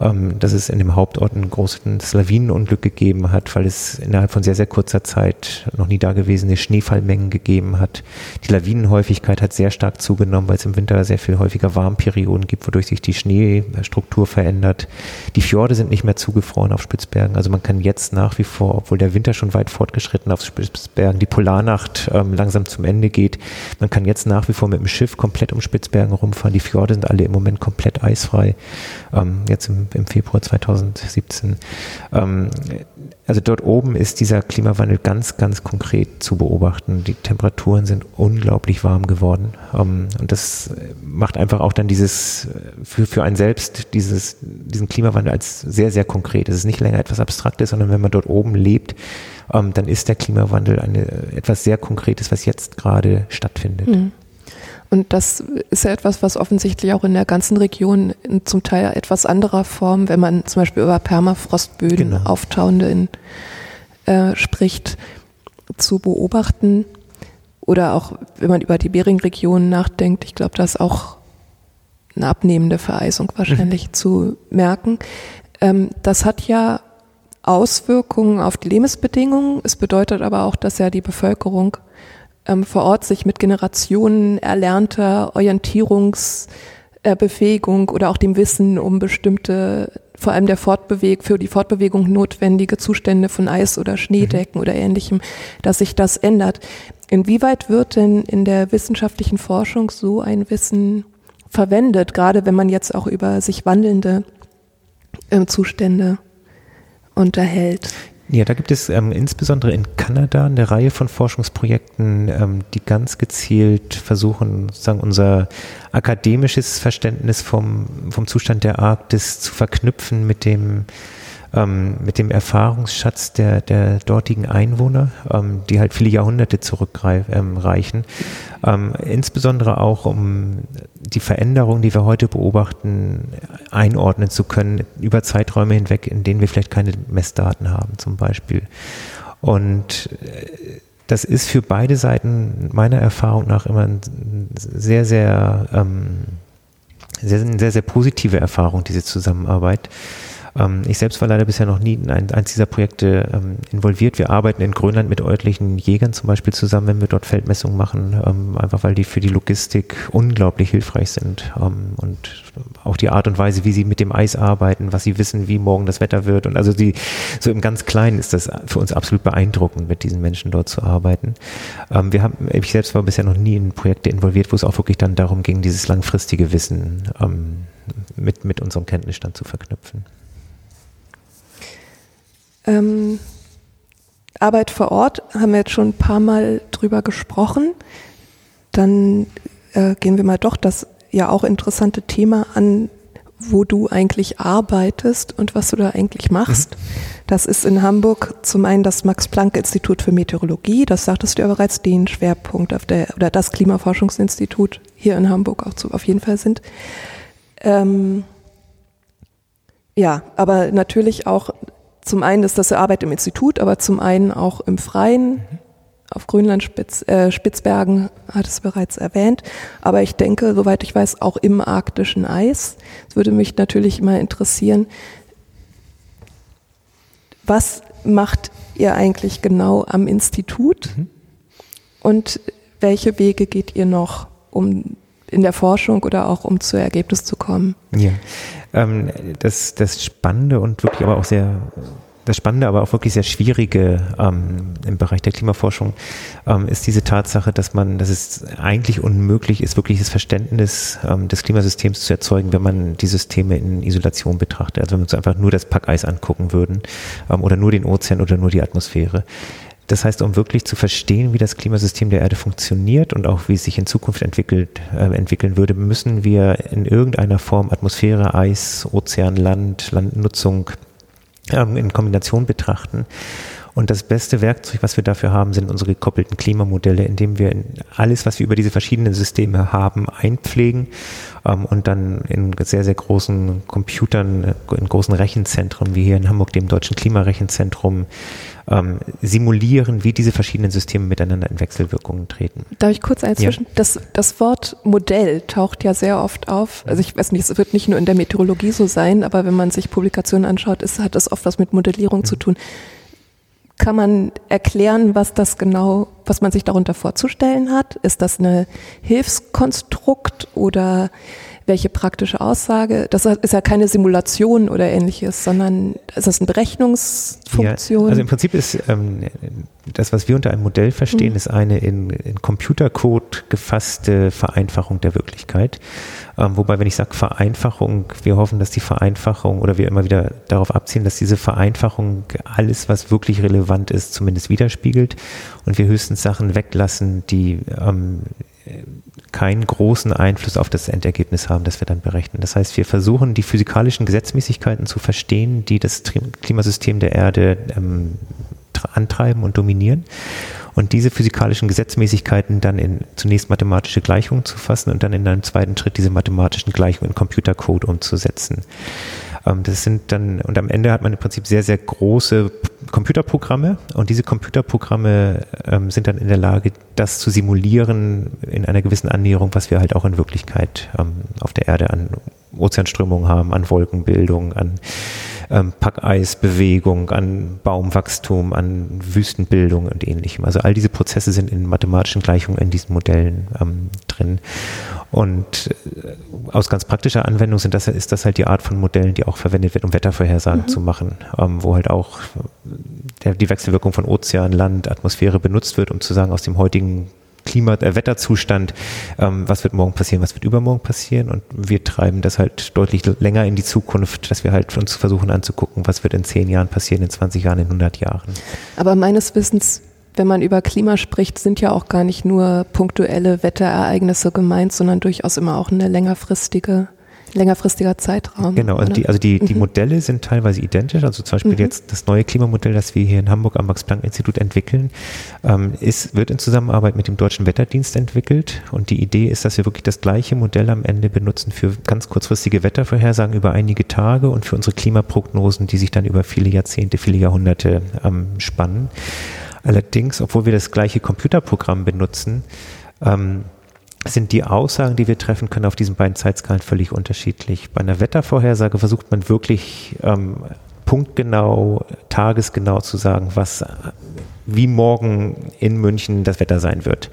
ähm, dass es in dem Hauptort ein großes Lawinenunglück gegeben hat, weil es innerhalb von sehr, sehr kurzer Zeit noch nie dagewesene Schneefallmengen gegeben hat. Die Lawinenhäufigkeit hat sehr stark zugenommen, weil es im Winter sehr viel häufiger Warmperioden gibt, wodurch sich die Schneestruktur verändert. Die Fjorde sind nicht mehr zugefroren auf Spitzbergen. Also man kann jetzt nach wie vor, obwohl der Winter schon weit fortgeschritten auf Spitzbergen, die Polarnacht ähm, langsam zum Ende geht, man kann jetzt nach wie vor mit dem Schiff komplett um Spitzbergen rumfahren. Die Fjorde sind alle im Moment komplett eisfrei. Ähm, jetzt im im, Februar 2017. Ähm, also dort oben ist dieser Klimawandel ganz, ganz konkret zu beobachten. Die Temperaturen sind unglaublich warm geworden. Ähm, und das macht einfach auch dann dieses, für, für einen selbst, dieses, diesen Klimawandel als sehr, sehr konkret. Es ist nicht länger etwas Abstraktes, sondern wenn man dort oben lebt, ähm, dann ist der Klimawandel eine, etwas sehr Konkretes, was jetzt gerade stattfindet. Mhm. Und das ist ja etwas, was offensichtlich auch in der ganzen Region in zum Teil etwas anderer Form, wenn man zum Beispiel über Permafrostböden genau. auftauende in, äh, spricht, zu beobachten. Oder auch, wenn man über die Beringregion nachdenkt, ich glaube, da ist auch eine abnehmende Vereisung wahrscheinlich mhm. zu merken. Ähm, das hat ja Auswirkungen auf die Lebensbedingungen. Es bedeutet aber auch, dass ja die Bevölkerung ähm, vor Ort sich mit Generationen erlernter Orientierungsbefähigung äh, oder auch dem Wissen um bestimmte, vor allem der Fortbeweg, für die Fortbewegung notwendige Zustände von Eis oder Schneedecken mhm. oder ähnlichem, dass sich das ändert. Inwieweit wird denn in der wissenschaftlichen Forschung so ein Wissen verwendet, gerade wenn man jetzt auch über sich wandelnde äh, Zustände unterhält? Ja, da gibt es ähm, insbesondere in Kanada eine Reihe von Forschungsprojekten, ähm, die ganz gezielt versuchen, sozusagen unser akademisches Verständnis vom, vom Zustand der Arktis zu verknüpfen mit dem ähm, mit dem Erfahrungsschatz der, der dortigen Einwohner, ähm, die halt viele Jahrhunderte zurückreichen. Ähm, insbesondere auch, um die Veränderungen, die wir heute beobachten, einordnen zu können über Zeiträume hinweg, in denen wir vielleicht keine Messdaten haben, zum Beispiel. Und äh, das ist für beide Seiten meiner Erfahrung nach immer ein sehr, sehr, ähm, sehr, sehr, sehr positive Erfahrung, diese Zusammenarbeit. Ähm, ich selbst war leider bisher noch nie in ein, eins dieser Projekte ähm, involviert. Wir arbeiten in Grönland mit örtlichen Jägern zum Beispiel zusammen, wenn wir dort Feldmessungen machen, ähm, einfach weil die für die Logistik unglaublich hilfreich sind ähm, und auch die Art und Weise, wie sie mit dem Eis arbeiten, was sie wissen, wie morgen das Wetter wird und also die so im ganz Kleinen ist das für uns absolut beeindruckend, mit diesen Menschen dort zu arbeiten. Ähm, wir haben, ich selbst war bisher noch nie in Projekte involviert, wo es auch wirklich dann darum ging, dieses langfristige Wissen ähm, mit, mit unserem Kenntnisstand zu verknüpfen. Ähm, Arbeit vor Ort haben wir jetzt schon ein paar Mal drüber gesprochen. Dann äh, gehen wir mal doch das ja auch interessante Thema an, wo du eigentlich arbeitest und was du da eigentlich machst. Mhm. Das ist in Hamburg zum einen das Max-Planck-Institut für Meteorologie, das sagtest du ja bereits, den Schwerpunkt auf der, oder das Klimaforschungsinstitut hier in Hamburg auch zu, auf jeden Fall sind. Ähm, ja, aber natürlich auch zum einen ist das Arbeit im Institut, aber zum einen auch im Freien. Auf Grönland, Spitz, äh, Spitzbergen hat es bereits erwähnt. Aber ich denke, soweit ich weiß, auch im arktischen Eis. Es würde mich natürlich mal interessieren, was macht ihr eigentlich genau am Institut mhm. und welche Wege geht ihr noch, um in der Forschung oder auch um zu Ergebnis zu kommen? Ja, ähm, das, das Spannende und wirklich aber auch sehr das Spannende, aber auch wirklich sehr Schwierige ähm, im Bereich der Klimaforschung ähm, ist diese Tatsache, dass man, dass es eigentlich unmöglich ist, wirkliches Verständnis ähm, des Klimasystems zu erzeugen, wenn man die Systeme in Isolation betrachtet. Also wenn wir uns einfach nur das Packeis angucken würden ähm, oder nur den Ozean oder nur die Atmosphäre. Das heißt, um wirklich zu verstehen, wie das Klimasystem der Erde funktioniert und auch wie es sich in Zukunft entwickelt, äh, entwickeln würde, müssen wir in irgendeiner Form Atmosphäre, Eis, Ozean, Land, Landnutzung ähm, in Kombination betrachten. Und das beste Werkzeug, was wir dafür haben, sind unsere gekoppelten Klimamodelle, indem wir alles, was wir über diese verschiedenen Systeme haben, einpflegen ähm, und dann in sehr, sehr großen Computern, äh, in großen Rechenzentren, wie hier in Hamburg, dem Deutschen Klimarechenzentrum, ähm, simulieren, wie diese verschiedenen Systeme miteinander in Wechselwirkungen treten. Darf ich kurz einzwischen? Ja. Das, das Wort Modell taucht ja sehr oft auf. Also ich weiß nicht, es wird nicht nur in der Meteorologie so sein, aber wenn man sich Publikationen anschaut, ist, hat das oft was mit Modellierung mhm. zu tun. Kann man erklären, was das genau, was man sich darunter vorzustellen hat? Ist das eine Hilfskonstrukt oder welche praktische Aussage? Das ist ja keine Simulation oder ähnliches, sondern ist das eine Berechnungsfunktion? Ja, also im Prinzip ist ähm, das, was wir unter einem Modell verstehen, mhm. ist eine in, in, Computercode gefasste Vereinfachung der Wirklichkeit. Ähm, wobei, wenn ich sage Vereinfachung, wir hoffen, dass die Vereinfachung oder wir immer wieder darauf abziehen, dass diese Vereinfachung alles, was wirklich relevant ist, zumindest widerspiegelt und wir höchstens Sachen weglassen, die ähm, keinen großen Einfluss auf das Endergebnis haben, das wir dann berechnen. Das heißt, wir versuchen, die physikalischen Gesetzmäßigkeiten zu verstehen, die das Klimasystem der Erde ähm, antreiben und dominieren. Und diese physikalischen Gesetzmäßigkeiten dann in zunächst mathematische Gleichungen zu fassen und dann in einem zweiten Schritt diese mathematischen Gleichungen in Computercode umzusetzen. Ähm, das sind dann, und am Ende hat man im Prinzip sehr, sehr große Computerprogramme. Und diese Computerprogramme ähm, sind dann in der Lage, das zu simulieren in einer gewissen Annäherung, was wir halt auch in Wirklichkeit ähm, auf der Erde an Ozeanströmungen haben, an Wolkenbildung, an ähm, Packeisbewegung, an Baumwachstum, an Wüstenbildung und ähnlichem. Also all diese Prozesse sind in mathematischen Gleichungen in diesen Modellen ähm, drin. Und äh, aus ganz praktischer Anwendung sind das, ist das halt die Art von Modellen, die auch verwendet wird, um Wettervorhersagen mhm. zu machen, ähm, wo halt auch der, die Wechselwirkung von Ozean, Land, Atmosphäre benutzt wird, um zu sagen, aus dem heutigen Klima, äh, Wetterzustand, ähm, was wird morgen passieren, was wird übermorgen passieren? Und wir treiben das halt deutlich länger in die Zukunft, dass wir halt uns versuchen anzugucken, was wird in zehn Jahren passieren, in 20 Jahren, in 100 Jahren. Aber meines Wissens wenn man über Klima spricht, sind ja auch gar nicht nur punktuelle Wetterereignisse gemeint, sondern durchaus immer auch eine längerfristige längerfristiger Zeitraum. Genau, also die, also die, die mhm. Modelle sind teilweise identisch. Also zum Beispiel mhm. jetzt das neue Klimamodell, das wir hier in Hamburg am Max-Planck-Institut entwickeln, ähm, ist, wird in Zusammenarbeit mit dem Deutschen Wetterdienst entwickelt. Und die Idee ist, dass wir wirklich das gleiche Modell am Ende benutzen für ganz kurzfristige Wettervorhersagen über einige Tage und für unsere Klimaprognosen, die sich dann über viele Jahrzehnte, viele Jahrhunderte ähm, spannen. Allerdings, obwohl wir das gleiche Computerprogramm benutzen, ähm, sind die Aussagen, die wir treffen können, auf diesen beiden Zeitskalen völlig unterschiedlich. Bei einer Wettervorhersage versucht man wirklich ähm, punktgenau, tagesgenau zu sagen, was wie morgen in München das Wetter sein wird.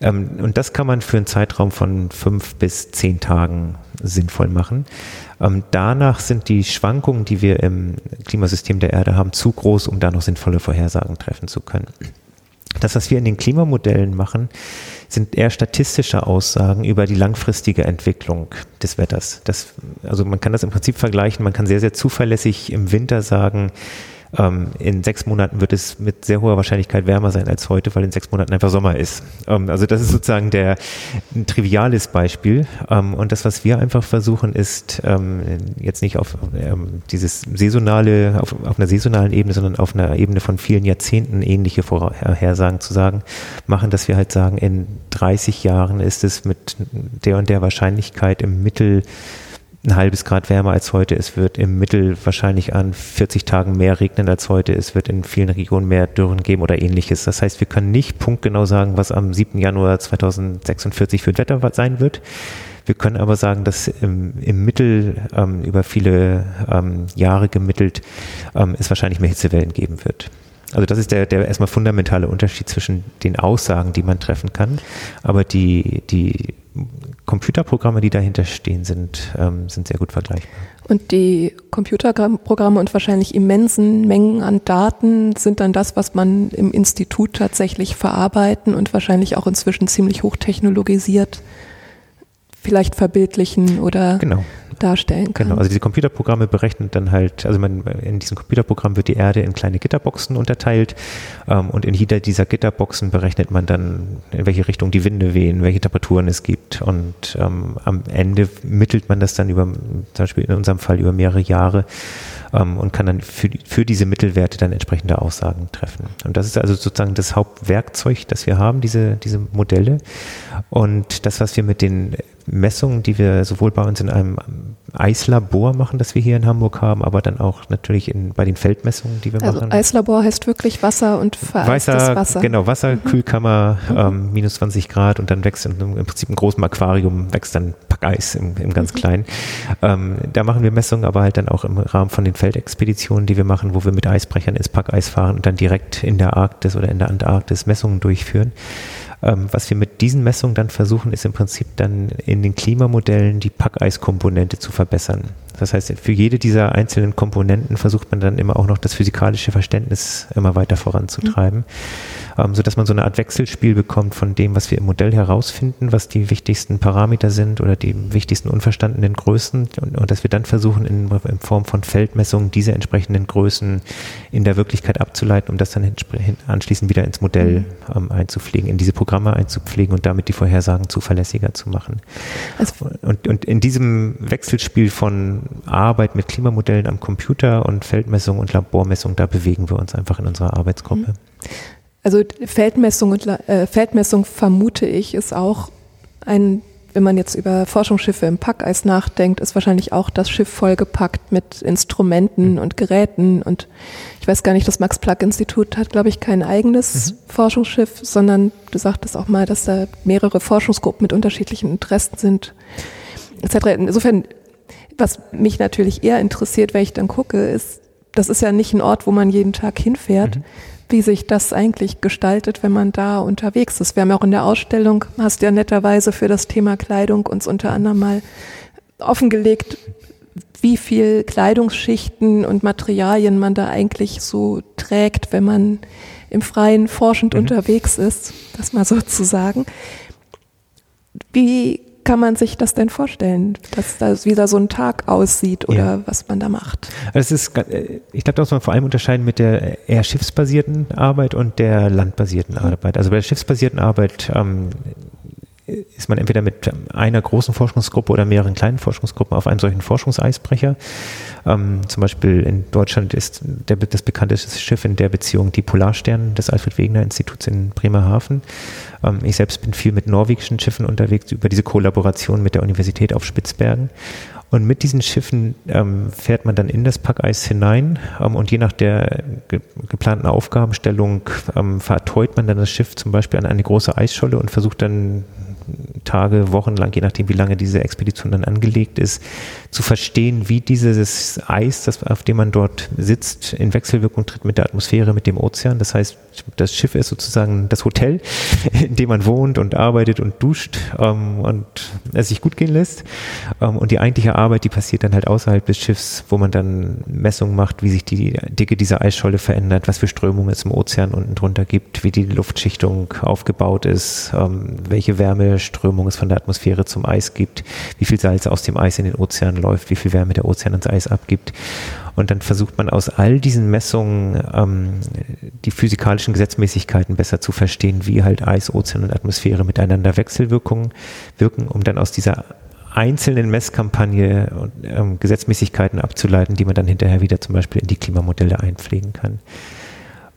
Ähm, und das kann man für einen Zeitraum von fünf bis zehn Tagen sinnvoll machen. Ähm, danach sind die Schwankungen, die wir im Klimasystem der Erde haben, zu groß, um da noch sinnvolle Vorhersagen treffen zu können. Das, was wir in den Klimamodellen machen, sind eher statistische Aussagen über die langfristige Entwicklung des Wetters. Das, also man kann das im Prinzip vergleichen. Man kann sehr, sehr zuverlässig im Winter sagen, ähm, in sechs Monaten wird es mit sehr hoher Wahrscheinlichkeit wärmer sein als heute, weil in sechs Monaten einfach Sommer ist. Ähm, also das ist sozusagen der ein triviales Beispiel. Ähm, und das, was wir einfach versuchen, ist ähm, jetzt nicht auf ähm, dieses saisonale, auf, auf einer saisonalen Ebene, sondern auf einer Ebene von vielen Jahrzehnten ähnliche Vorhersagen zu sagen, machen, dass wir halt sagen, in 30 Jahren ist es mit der und der Wahrscheinlichkeit im Mittel ein halbes Grad wärmer als heute. Es wird im Mittel wahrscheinlich an 40 Tagen mehr regnen als heute. Es wird in vielen Regionen mehr Dürren geben oder ähnliches. Das heißt, wir können nicht punktgenau sagen, was am 7. Januar 2046 für Wetter sein wird. Wir können aber sagen, dass im, im Mittel ähm, über viele ähm, Jahre gemittelt ähm, es wahrscheinlich mehr Hitzewellen geben wird. Also das ist der, der erstmal fundamentale Unterschied zwischen den Aussagen, die man treffen kann. Aber die, die Computerprogramme, die dahinter stehen, sind, ähm, sind sehr gut vergleichbar. Und die Computerprogramme und wahrscheinlich immensen Mengen an Daten sind dann das, was man im Institut tatsächlich verarbeiten und wahrscheinlich auch inzwischen ziemlich hochtechnologisiert vielleicht verbildlichen oder genau. Darstellen kann. Genau, also diese Computerprogramme berechnen dann halt, also man, in diesem Computerprogramm wird die Erde in kleine Gitterboxen unterteilt ähm, und in jeder dieser Gitterboxen berechnet man dann, in welche Richtung die Winde wehen, welche Temperaturen es gibt und ähm, am Ende mittelt man das dann über, zum Beispiel in unserem Fall über mehrere Jahre ähm, und kann dann für, für diese Mittelwerte dann entsprechende Aussagen treffen. Und das ist also sozusagen das Hauptwerkzeug, das wir haben, diese, diese Modelle. Und das, was wir mit den Messungen, die wir sowohl bei uns in einem Eislabor machen, das wir hier in Hamburg haben, aber dann auch natürlich in, bei den Feldmessungen, die wir also machen. Eislabor heißt wirklich Wasser und vereistes Wasser, Wasser. Genau, Wasser, mhm. Kühlkammer, mhm. Ähm, minus 20 Grad und dann wächst in, im Prinzip im großen Aquarium, wächst dann Packeis im, im ganz mhm. kleinen. Ähm, da machen wir Messungen, aber halt dann auch im Rahmen von den Feldexpeditionen, die wir machen, wo wir mit Eisbrechern ins Packeis fahren und dann direkt in der Arktis oder in der Antarktis Messungen durchführen. Ähm, was wir mit diesen Messungen dann versuchen, ist im Prinzip dann in den Klimamodellen die Packeiskomponente zu verbessern. Das heißt, für jede dieser einzelnen Komponenten versucht man dann immer auch noch das physikalische Verständnis immer weiter voranzutreiben, mhm. ähm, sodass man so eine Art Wechselspiel bekommt von dem, was wir im Modell herausfinden, was die wichtigsten Parameter sind oder die wichtigsten unverstandenen Größen und, und dass wir dann versuchen, in, in, Form von Feldmessungen diese entsprechenden Größen in der Wirklichkeit abzuleiten, um das dann anschließend wieder ins Modell mhm. ähm, einzupflegen, in diese Programme einzupflegen und damit die Vorhersagen zuverlässiger zu machen. Also und, und in diesem Wechselspiel von Arbeit mit Klimamodellen am Computer und Feldmessung und Labormessung, da bewegen wir uns einfach in unserer Arbeitsgruppe. Mhm. Also Feldmessung und äh, Feldmessung vermute ich ist auch ein, wenn man jetzt über Forschungsschiffe im Packeis nachdenkt, ist wahrscheinlich auch das Schiff vollgepackt mit Instrumenten mhm. und Geräten und ich weiß gar nicht, das Max-Planck-Institut hat, glaube ich, kein eigenes mhm. Forschungsschiff, sondern du sagtest auch mal, dass da mehrere Forschungsgruppen mit unterschiedlichen Interessen sind, etc. Insofern was mich natürlich eher interessiert, wenn ich dann gucke, ist, das ist ja nicht ein Ort, wo man jeden Tag hinfährt, mhm. wie sich das eigentlich gestaltet, wenn man da unterwegs ist. Wir haben ja auch in der Ausstellung, hast ja netterweise für das Thema Kleidung uns unter anderem mal offengelegt, wie viel Kleidungsschichten und Materialien man da eigentlich so trägt, wenn man im Freien forschend mhm. unterwegs ist, das mal so zu sagen. Wie kann man sich das denn vorstellen, dass da wieder so ein Tag aussieht oder ja. was man da macht? Das ist, äh, ich glaube, da muss man vor allem unterscheiden mit der eher schiffsbasierten Arbeit und der landbasierten Arbeit. Also bei der schiffsbasierten Arbeit ähm, ist man entweder mit einer großen Forschungsgruppe oder mehreren kleinen Forschungsgruppen auf einem solchen Forschungseisbrecher. Ähm, zum Beispiel in Deutschland ist der, das bekannteste Schiff in der Beziehung die Polarstern des Alfred Wegener Instituts in Bremerhaven. Ähm, ich selbst bin viel mit norwegischen Schiffen unterwegs über diese Kollaboration mit der Universität auf Spitzbergen. Und mit diesen Schiffen ähm, fährt man dann in das Packeis hinein ähm, und je nach der ge geplanten Aufgabenstellung ähm, verteut man dann das Schiff zum Beispiel an eine große Eisscholle und versucht dann Tage, Wochen lang, je nachdem, wie lange diese Expedition dann angelegt ist, zu verstehen, wie dieses Eis, das, auf dem man dort sitzt, in Wechselwirkung tritt mit der Atmosphäre, mit dem Ozean. Das heißt, das Schiff ist sozusagen das Hotel, (laughs) in dem man wohnt und arbeitet und duscht ähm, und es sich gut gehen lässt. Ähm, und die eigentliche Arbeit, die passiert dann halt außerhalb des Schiffs, wo man dann Messungen macht, wie sich die Dicke dieser Eisscholle verändert, was für Strömungen es im Ozean unten drunter gibt, wie die Luftschichtung aufgebaut ist, ähm, welche Wärmeströmung es von der Atmosphäre zum Eis gibt, wie viel Salz aus dem Eis in den Ozean läuft, wie viel Wärme der Ozean ins Eis abgibt. Und dann versucht man aus all diesen Messungen ähm, die physikalischen Gesetzmäßigkeiten besser zu verstehen, wie halt Eis, Ozean und Atmosphäre miteinander Wechselwirkungen wirken, um dann aus dieser einzelnen Messkampagne ähm, Gesetzmäßigkeiten abzuleiten, die man dann hinterher wieder zum Beispiel in die Klimamodelle einpflegen kann.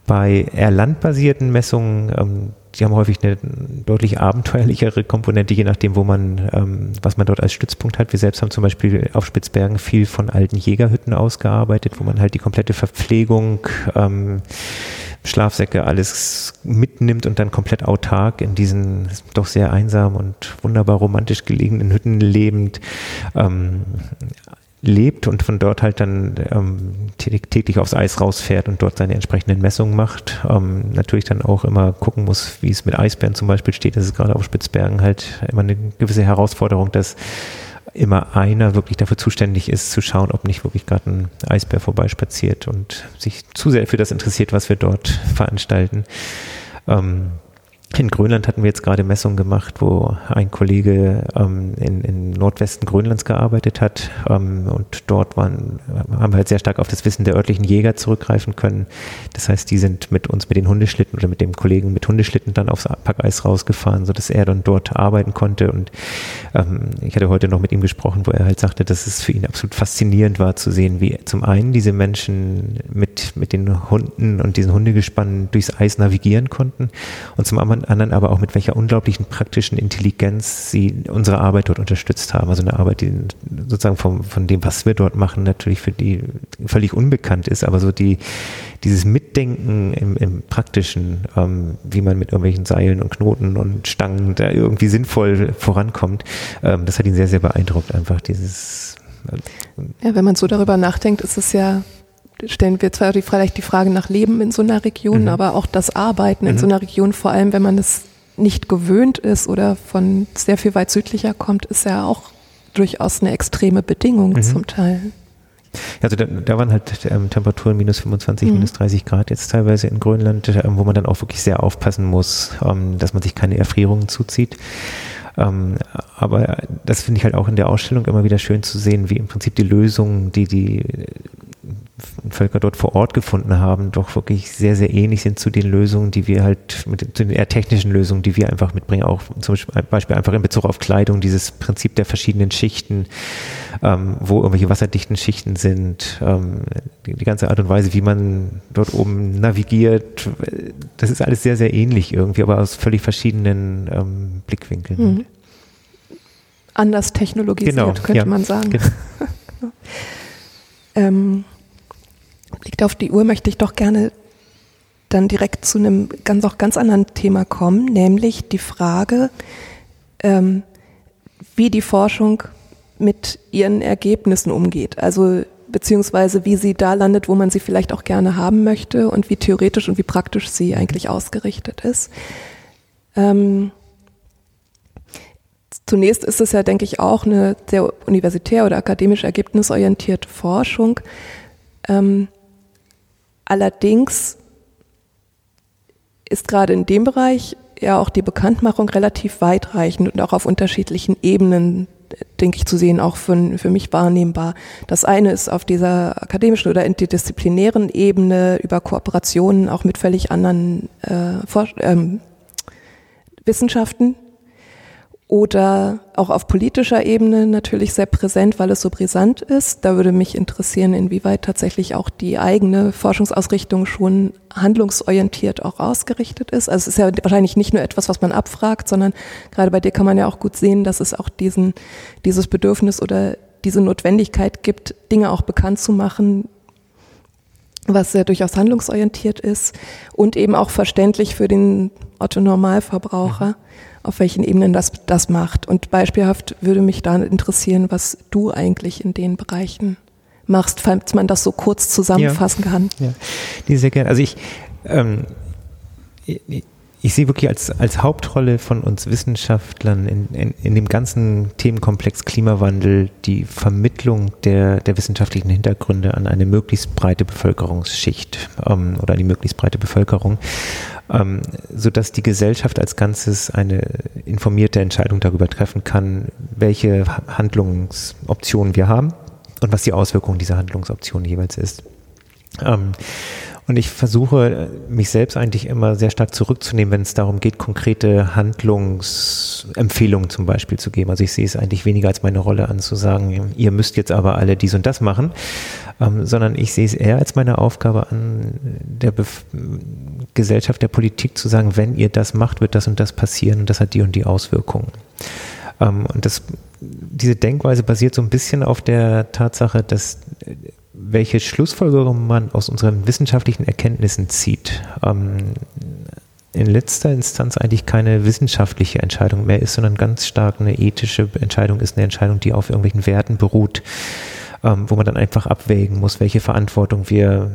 Bei eher landbasierten Messungen, ähm, die haben häufig eine deutlich abenteuerlichere Komponente, je nachdem, wo man, ähm, was man dort als Stützpunkt hat. Wir selbst haben zum Beispiel auf Spitzbergen viel von alten Jägerhütten ausgearbeitet, wo man halt die komplette Verpflegung, ähm, Schlafsäcke, alles mitnimmt und dann komplett autark in diesen doch sehr einsam und wunderbar romantisch gelegenen Hütten lebend ähm, lebt und von dort halt dann ähm, täglich aufs Eis rausfährt und dort seine entsprechenden Messungen macht. Ähm, natürlich dann auch immer gucken muss, wie es mit Eisbären zum Beispiel steht. Das ist gerade auf Spitzbergen halt immer eine gewisse Herausforderung, dass immer einer wirklich dafür zuständig ist, zu schauen, ob nicht wirklich gerade ein Eisbär vorbeispaziert und sich zu sehr für das interessiert, was wir dort veranstalten. Ähm, in Grönland hatten wir jetzt gerade Messungen gemacht, wo ein Kollege ähm, in, in Nordwesten Grönlands gearbeitet hat ähm, und dort waren, haben wir halt sehr stark auf das Wissen der örtlichen Jäger zurückgreifen können. Das heißt, die sind mit uns mit den Hundeschlitten oder mit dem Kollegen mit Hundeschlitten dann aufs Packeis rausgefahren, sodass er dann dort arbeiten konnte und ähm, ich hatte heute noch mit ihm gesprochen, wo er halt sagte, dass es für ihn absolut faszinierend war zu sehen, wie zum einen diese Menschen mit, mit den Hunden und diesen Hundegespannen durchs Eis navigieren konnten und zum anderen anderen aber auch mit welcher unglaublichen praktischen Intelligenz sie unsere Arbeit dort unterstützt haben. Also eine Arbeit, die sozusagen vom, von dem, was wir dort machen, natürlich für die völlig unbekannt ist, aber so die, dieses Mitdenken im, im Praktischen, ähm, wie man mit irgendwelchen Seilen und Knoten und Stangen da irgendwie sinnvoll vorankommt, ähm, das hat ihn sehr, sehr beeindruckt, einfach dieses. Äh, ja, wenn man so darüber nachdenkt, ist es ja stellen wir zwar vielleicht die Frage nach Leben in so einer Region, mhm. aber auch das Arbeiten mhm. in so einer Region, vor allem wenn man es nicht gewöhnt ist oder von sehr viel weit südlicher kommt, ist ja auch durchaus eine extreme Bedingung mhm. zum Teil. Also da, da waren halt ähm, Temperaturen minus 25, mhm. minus 30 Grad jetzt teilweise in Grönland, ähm, wo man dann auch wirklich sehr aufpassen muss, ähm, dass man sich keine Erfrierungen zuzieht. Ähm, aber das finde ich halt auch in der Ausstellung immer wieder schön zu sehen, wie im Prinzip die Lösungen, die die Völker dort vor Ort gefunden haben, doch wirklich sehr, sehr ähnlich sind zu den Lösungen, die wir halt, mit, zu den eher technischen Lösungen, die wir einfach mitbringen, auch zum Beispiel einfach in Bezug auf Kleidung, dieses Prinzip der verschiedenen Schichten, ähm, wo irgendwelche wasserdichten Schichten sind, ähm, die, die, ganze Art und Weise, wie man dort oben navigiert, das ist alles sehr, sehr ähnlich irgendwie, aber aus völlig verschiedenen ähm, Blickwinkeln. Mhm. Anders technologisiert, genau, könnte ja, man sagen. Genau. (laughs) ähm, Blickt auf die Uhr möchte ich doch gerne dann direkt zu einem ganz auch ganz anderen Thema kommen, nämlich die Frage, ähm, wie die Forschung mit ihren Ergebnissen umgeht. Also beziehungsweise wie sie da landet, wo man sie vielleicht auch gerne haben möchte und wie theoretisch und wie praktisch sie eigentlich ausgerichtet ist. Ähm, zunächst ist es ja, denke ich, auch eine sehr universitär oder akademisch ergebnisorientierte Forschung. Ähm, Allerdings ist gerade in dem Bereich ja auch die Bekanntmachung relativ weitreichend und auch auf unterschiedlichen Ebenen, denke ich, zu sehen, auch für, für mich wahrnehmbar. Das eine ist auf dieser akademischen oder interdisziplinären Ebene über Kooperationen auch mit völlig anderen äh, ähm, Wissenschaften, oder auch auf politischer Ebene natürlich sehr präsent, weil es so brisant ist. Da würde mich interessieren, inwieweit tatsächlich auch die eigene Forschungsausrichtung schon handlungsorientiert auch ausgerichtet ist. Also es ist ja wahrscheinlich nicht nur etwas, was man abfragt, sondern gerade bei dir kann man ja auch gut sehen, dass es auch diesen, dieses Bedürfnis oder diese Notwendigkeit gibt, Dinge auch bekannt zu machen, was ja durchaus handlungsorientiert ist und eben auch verständlich für den Otto Normalverbraucher auf welchen Ebenen das, das macht. Und beispielhaft würde mich da interessieren, was du eigentlich in den Bereichen machst, falls man das so kurz zusammenfassen ja. kann. Ja, nee, sehr gerne. Also ich, ähm, ich, ich sehe wirklich als, als Hauptrolle von uns Wissenschaftlern in, in, in dem ganzen Themenkomplex Klimawandel die Vermittlung der, der wissenschaftlichen Hintergründe an eine möglichst breite Bevölkerungsschicht ähm, oder an die möglichst breite Bevölkerung ähm, sodass die Gesellschaft als Ganzes eine informierte Entscheidung darüber treffen kann, welche Handlungsoptionen wir haben und was die Auswirkung dieser Handlungsoptionen jeweils ist. Ähm, Und ich versuche, mich selbst eigentlich immer sehr stark zurückzunehmen, wenn es darum geht, konkrete Handlungsempfehlungen zum Beispiel zu geben. Also ich sehe es eigentlich weniger als meine Rolle an, zu sagen, ihr müsst jetzt aber alle dies und das machen, ähm, sondern ich sehe es eher als meine Aufgabe an, der Bef Gesellschaft, der Politik zu sagen, wenn ihr das macht, wird das und das passieren und das hat die und die Auswirkungen. Ähm, und das, diese Denkweise basiert so ein bisschen auf der Tatsache, dass welche Schlussfolgerungen man aus unseren wissenschaftlichen Erkenntnissen zieht, ähm, in letzter Instanz eigentlich keine wissenschaftliche Entscheidung mehr ist, sondern ganz stark eine ethische Entscheidung ist, eine Entscheidung, die auf irgendwelchen Werten beruht, ähm, wo man dann einfach abwägen muss, welche Verantwortung wir,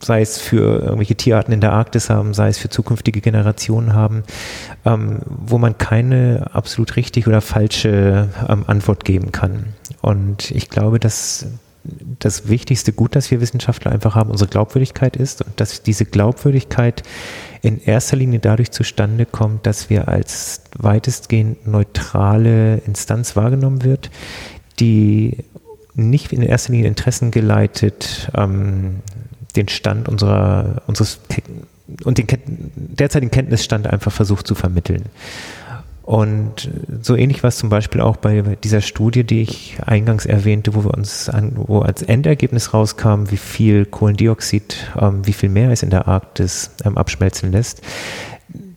sei es für irgendwelche Tierarten in der Arktis haben, sei es für zukünftige Generationen haben, ähm, wo man keine absolut richtig oder falsche ähm, Antwort geben kann. Und ich glaube, dass das wichtigste Gut, das wir Wissenschaftler einfach haben, unsere Glaubwürdigkeit ist und dass diese Glaubwürdigkeit in erster Linie dadurch zustande kommt, dass wir als weitestgehend neutrale Instanz wahrgenommen wird, die nicht in erster Linie Interessen geleitet ähm, den Stand unserer, unseres und den derzeitigen Kenntnisstand einfach versucht zu vermitteln. Und so ähnlich war es zum Beispiel auch bei dieser Studie, die ich eingangs erwähnte, wo wir uns an, wo als Endergebnis rauskam, wie viel Kohlendioxid, ähm, wie viel mehr es in der Arktis ähm, abschmelzen lässt.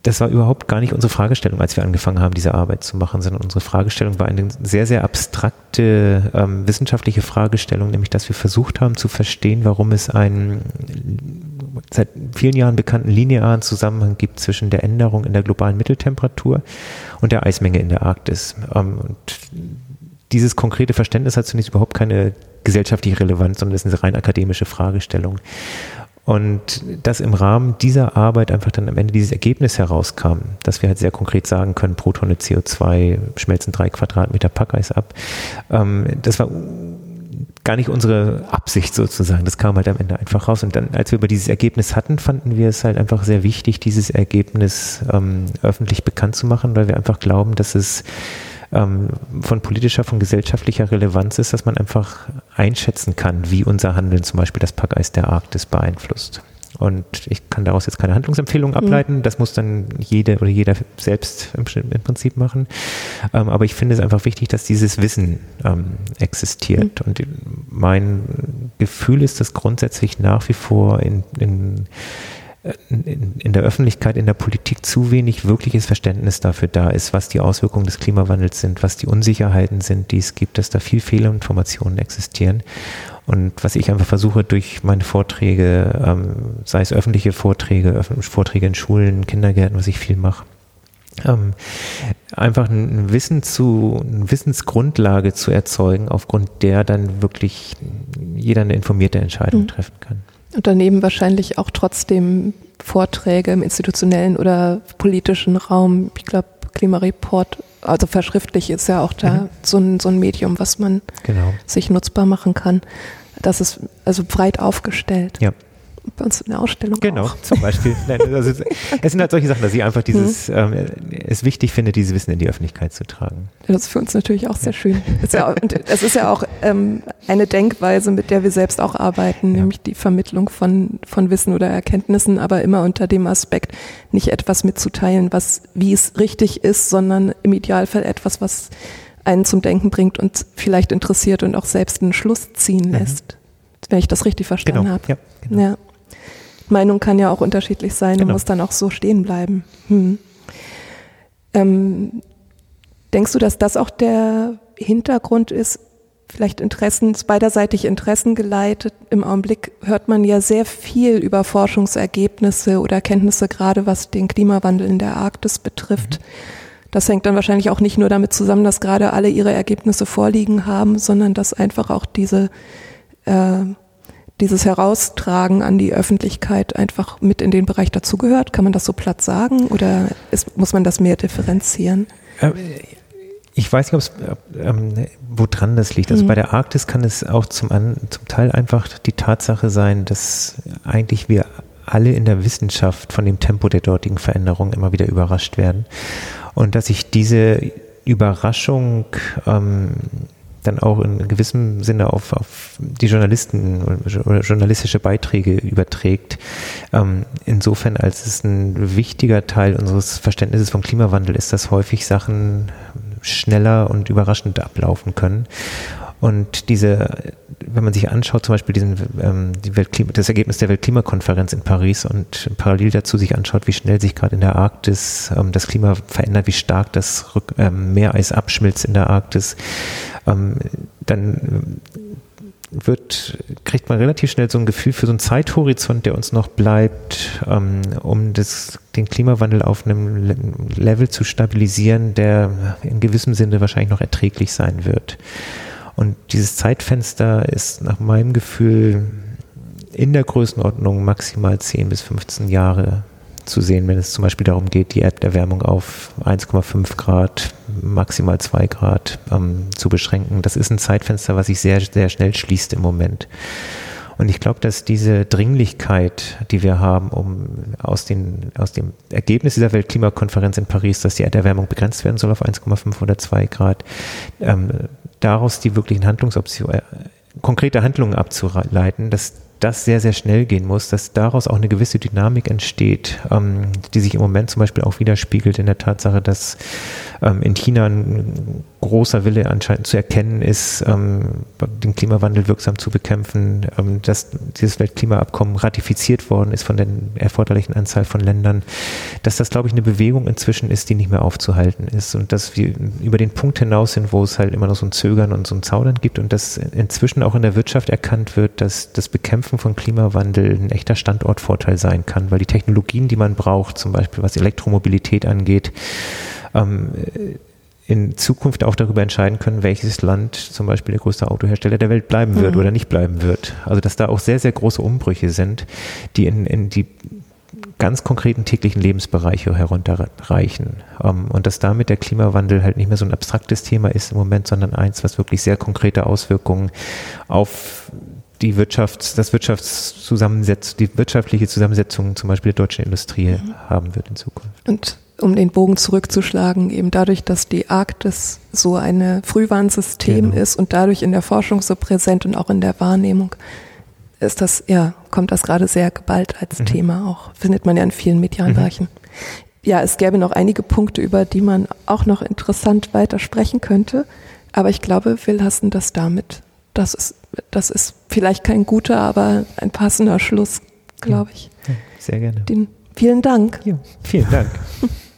Das war überhaupt gar nicht unsere Fragestellung, als wir angefangen haben, diese Arbeit zu machen, sondern unsere Fragestellung war eine sehr, sehr abstrakte ähm, wissenschaftliche Fragestellung, nämlich dass wir versucht haben zu verstehen, warum es einen seit vielen Jahren bekannten linearen Zusammenhang gibt zwischen der Änderung in der globalen Mitteltemperatur und der Eismenge in der Arktis. Ähm, und dieses konkrete Verständnis hat zunächst überhaupt keine gesellschaftliche Relevanz, sondern ist eine rein akademische Fragestellung. Und dass im Rahmen dieser Arbeit einfach dann am Ende dieses Ergebnis herauskam, dass wir halt sehr konkret sagen können, pro Tonne CO2 schmelzen drei Quadratmeter Packeis ab, ähm, das war gar nicht unsere Absicht sozusagen. Das kam halt am Ende einfach raus. Und dann, als wir über dieses Ergebnis hatten, fanden wir es halt einfach sehr wichtig, dieses Ergebnis ähm, öffentlich bekannt zu machen, weil wir einfach glauben, dass es ähm, von politischer, von gesellschaftlicher Relevanz ist, dass man einfach einschätzen kann, wie unser Handeln zum Beispiel das Packeis der Arktis beeinflusst. Und ich kann daraus jetzt keine Handlungsempfehlung mhm. ableiten. Das muss dann jede oder jeder selbst im, im Prinzip machen. Ähm, aber ich finde es einfach wichtig, dass dieses Wissen ähm, existiert. Mhm. Und mein Gefühl ist, dass grundsätzlich nach wie vor in, in in, in, der Öffentlichkeit, in der Politik zu wenig wirkliches Verständnis dafür da ist, was die Auswirkungen des Klimawandels sind, was die Unsicherheiten sind, die es gibt, dass da viel Fehlinformationen existieren. Und was ich einfach versuche durch meine Vorträge, ähm, sei es öffentliche Vorträge, Vorträge in Schulen, Kindergärten, was ich viel mache, ähm, einfach ein Wissen zu, eine Wissensgrundlage zu erzeugen, aufgrund der dann wirklich jeder eine informierte Entscheidung mhm. treffen kann. Und daneben wahrscheinlich auch trotzdem Vorträge im institutionellen oder politischen Raum. Ich glaube, Klimareport, also verschriftlich ist ja auch da mhm. so, ein, so ein Medium, was man genau. sich nutzbar machen kann. Das ist also breit aufgestellt. Ja bei uns in der Ausstellung. Genau, auch. zum Beispiel. (laughs) Also es sind halt solche Sachen, dass ich einfach dieses, mhm. ähm, es wichtig finde, dieses Wissen in die Öffentlichkeit zu tragen. Das ist für uns natürlich auch sehr schön. Es ist ja auch, es ist ja auch ähm, eine Denkweise, mit der wir selbst auch arbeiten, ja. nämlich die Vermittlung von, von Wissen oder Erkenntnissen, aber immer unter dem Aspekt, nicht etwas mitzuteilen, was, wie es richtig ist, sondern im Idealfall etwas, was einen zum Denken bringt und vielleicht interessiert und auch selbst einen Schluss ziehen mhm. lässt. Mhm. Wenn ich das richtig verstanden genau. habe. Ja, genau. ja. Meinung kann ja auch unterschiedlich sein genau. und muss dann auch so stehen bleiben. Hm. Ähm, denkst du, dass das auch der Hintergrund ist, vielleicht Interessen, beiderseitig Interessen geleitet. Im Augenblick hört man ja sehr viel über Forschungsergebnisse oder Erkenntnisse, gerade was den Klimawandel in der Arktis betrifft. Mhm. Das hängt dann wahrscheinlich auch nicht nur damit zusammen, dass gerade alle ihre Ergebnisse vorliegen haben, sondern dass einfach auch diese äh, dieses Heraustragen an die Öffentlichkeit einfach mit in den Bereich dazugehört? Kann man das so platt sagen oder ist, muss man das mehr differenzieren? Ähm, ich weiß nicht, ähm, woran das liegt. Also mhm. bei der Arktis kann es auch zum, zum Teil einfach die Tatsache sein, dass eigentlich wir alle in der Wissenschaft von dem Tempo der dortigen Veränderung immer wieder überrascht werden. Und dass sich diese Überraschung ähm, dann auch in gewissem Sinne auf, auf die Journalisten oder journalistische Beiträge überträgt. Ähm, insofern, als es ein wichtiger Teil unseres Verständnisses vom Klimawandel ist, dass häufig Sachen schneller und überraschend ablaufen können. Und diese, wenn man sich anschaut, zum Beispiel diesen, ähm, die Weltklima, das Ergebnis der Weltklimakonferenz in Paris und parallel dazu sich anschaut, wie schnell sich gerade in der Arktis ähm, das Klima verändert, wie stark das Rück, ähm, Meereis abschmilzt in der Arktis, ähm, dann wird, kriegt man relativ schnell so ein Gefühl für so einen Zeithorizont, der uns noch bleibt, ähm, um das, den Klimawandel auf einem Level zu stabilisieren, der in gewissem Sinne wahrscheinlich noch erträglich sein wird. Und dieses Zeitfenster ist nach meinem Gefühl in der Größenordnung maximal 10 bis 15 Jahre zu sehen, wenn es zum Beispiel darum geht, die Erderwärmung auf 1,5 Grad, maximal 2 Grad ähm, zu beschränken. Das ist ein Zeitfenster, was sich sehr, sehr schnell schließt im Moment. Und ich glaube, dass diese Dringlichkeit, die wir haben, um aus, den, aus dem Ergebnis dieser Weltklimakonferenz in Paris, dass die Erderwärmung begrenzt werden soll auf 1,5 oder 2 Grad, ähm, daraus die wirklichen Handlungsoptionen, äh, konkrete Handlungen abzuleiten, dass das sehr, sehr schnell gehen muss, dass daraus auch eine gewisse Dynamik entsteht, ähm, die sich im Moment zum Beispiel auch widerspiegelt in der Tatsache, dass ähm, in China ein großer Wille anscheinend zu erkennen ist, ähm, den Klimawandel wirksam zu bekämpfen, ähm, dass dieses Weltklimaabkommen ratifiziert worden ist von der erforderlichen Anzahl von Ländern, dass das, glaube ich, eine Bewegung inzwischen ist, die nicht mehr aufzuhalten ist und dass wir über den Punkt hinaus sind, wo es halt immer noch so ein Zögern und so ein Zaudern gibt und dass inzwischen auch in der Wirtschaft erkannt wird, dass das Bekämpfen von Klimawandel ein echter Standortvorteil sein kann, weil die Technologien, die man braucht, zum Beispiel was Elektromobilität angeht, ähm, in Zukunft auch darüber entscheiden können, welches Land zum Beispiel der größte Autohersteller der Welt bleiben wird mhm. oder nicht bleiben wird. Also dass da auch sehr, sehr große Umbrüche sind, die in, in die ganz konkreten täglichen Lebensbereiche herunterreichen. Um, und dass damit der Klimawandel halt nicht mehr so ein abstraktes Thema ist im Moment, sondern eins, was wirklich sehr konkrete Auswirkungen auf die Wirtschafts-, das Wirtschaftszusammensetzung, die wirtschaftliche Zusammensetzung zum Beispiel der deutschen Industrie mhm. haben wird in Zukunft. Und um den Bogen zurückzuschlagen, eben dadurch, dass die Arktis so ein Frühwarnsystem genau. ist und dadurch in der Forschung so präsent und auch in der Wahrnehmung, ist das, ja, kommt das gerade sehr geballt als mhm. Thema auch. Findet man ja in vielen medialen mhm. Ja, es gäbe noch einige Punkte, über die man auch noch interessant weiter sprechen könnte. Aber ich glaube, wir lassen das damit. Das ist, das ist vielleicht kein guter, aber ein passender Schluss, glaube ich. Ja, sehr gerne. Den, vielen Dank. Ja, vielen Dank. (laughs)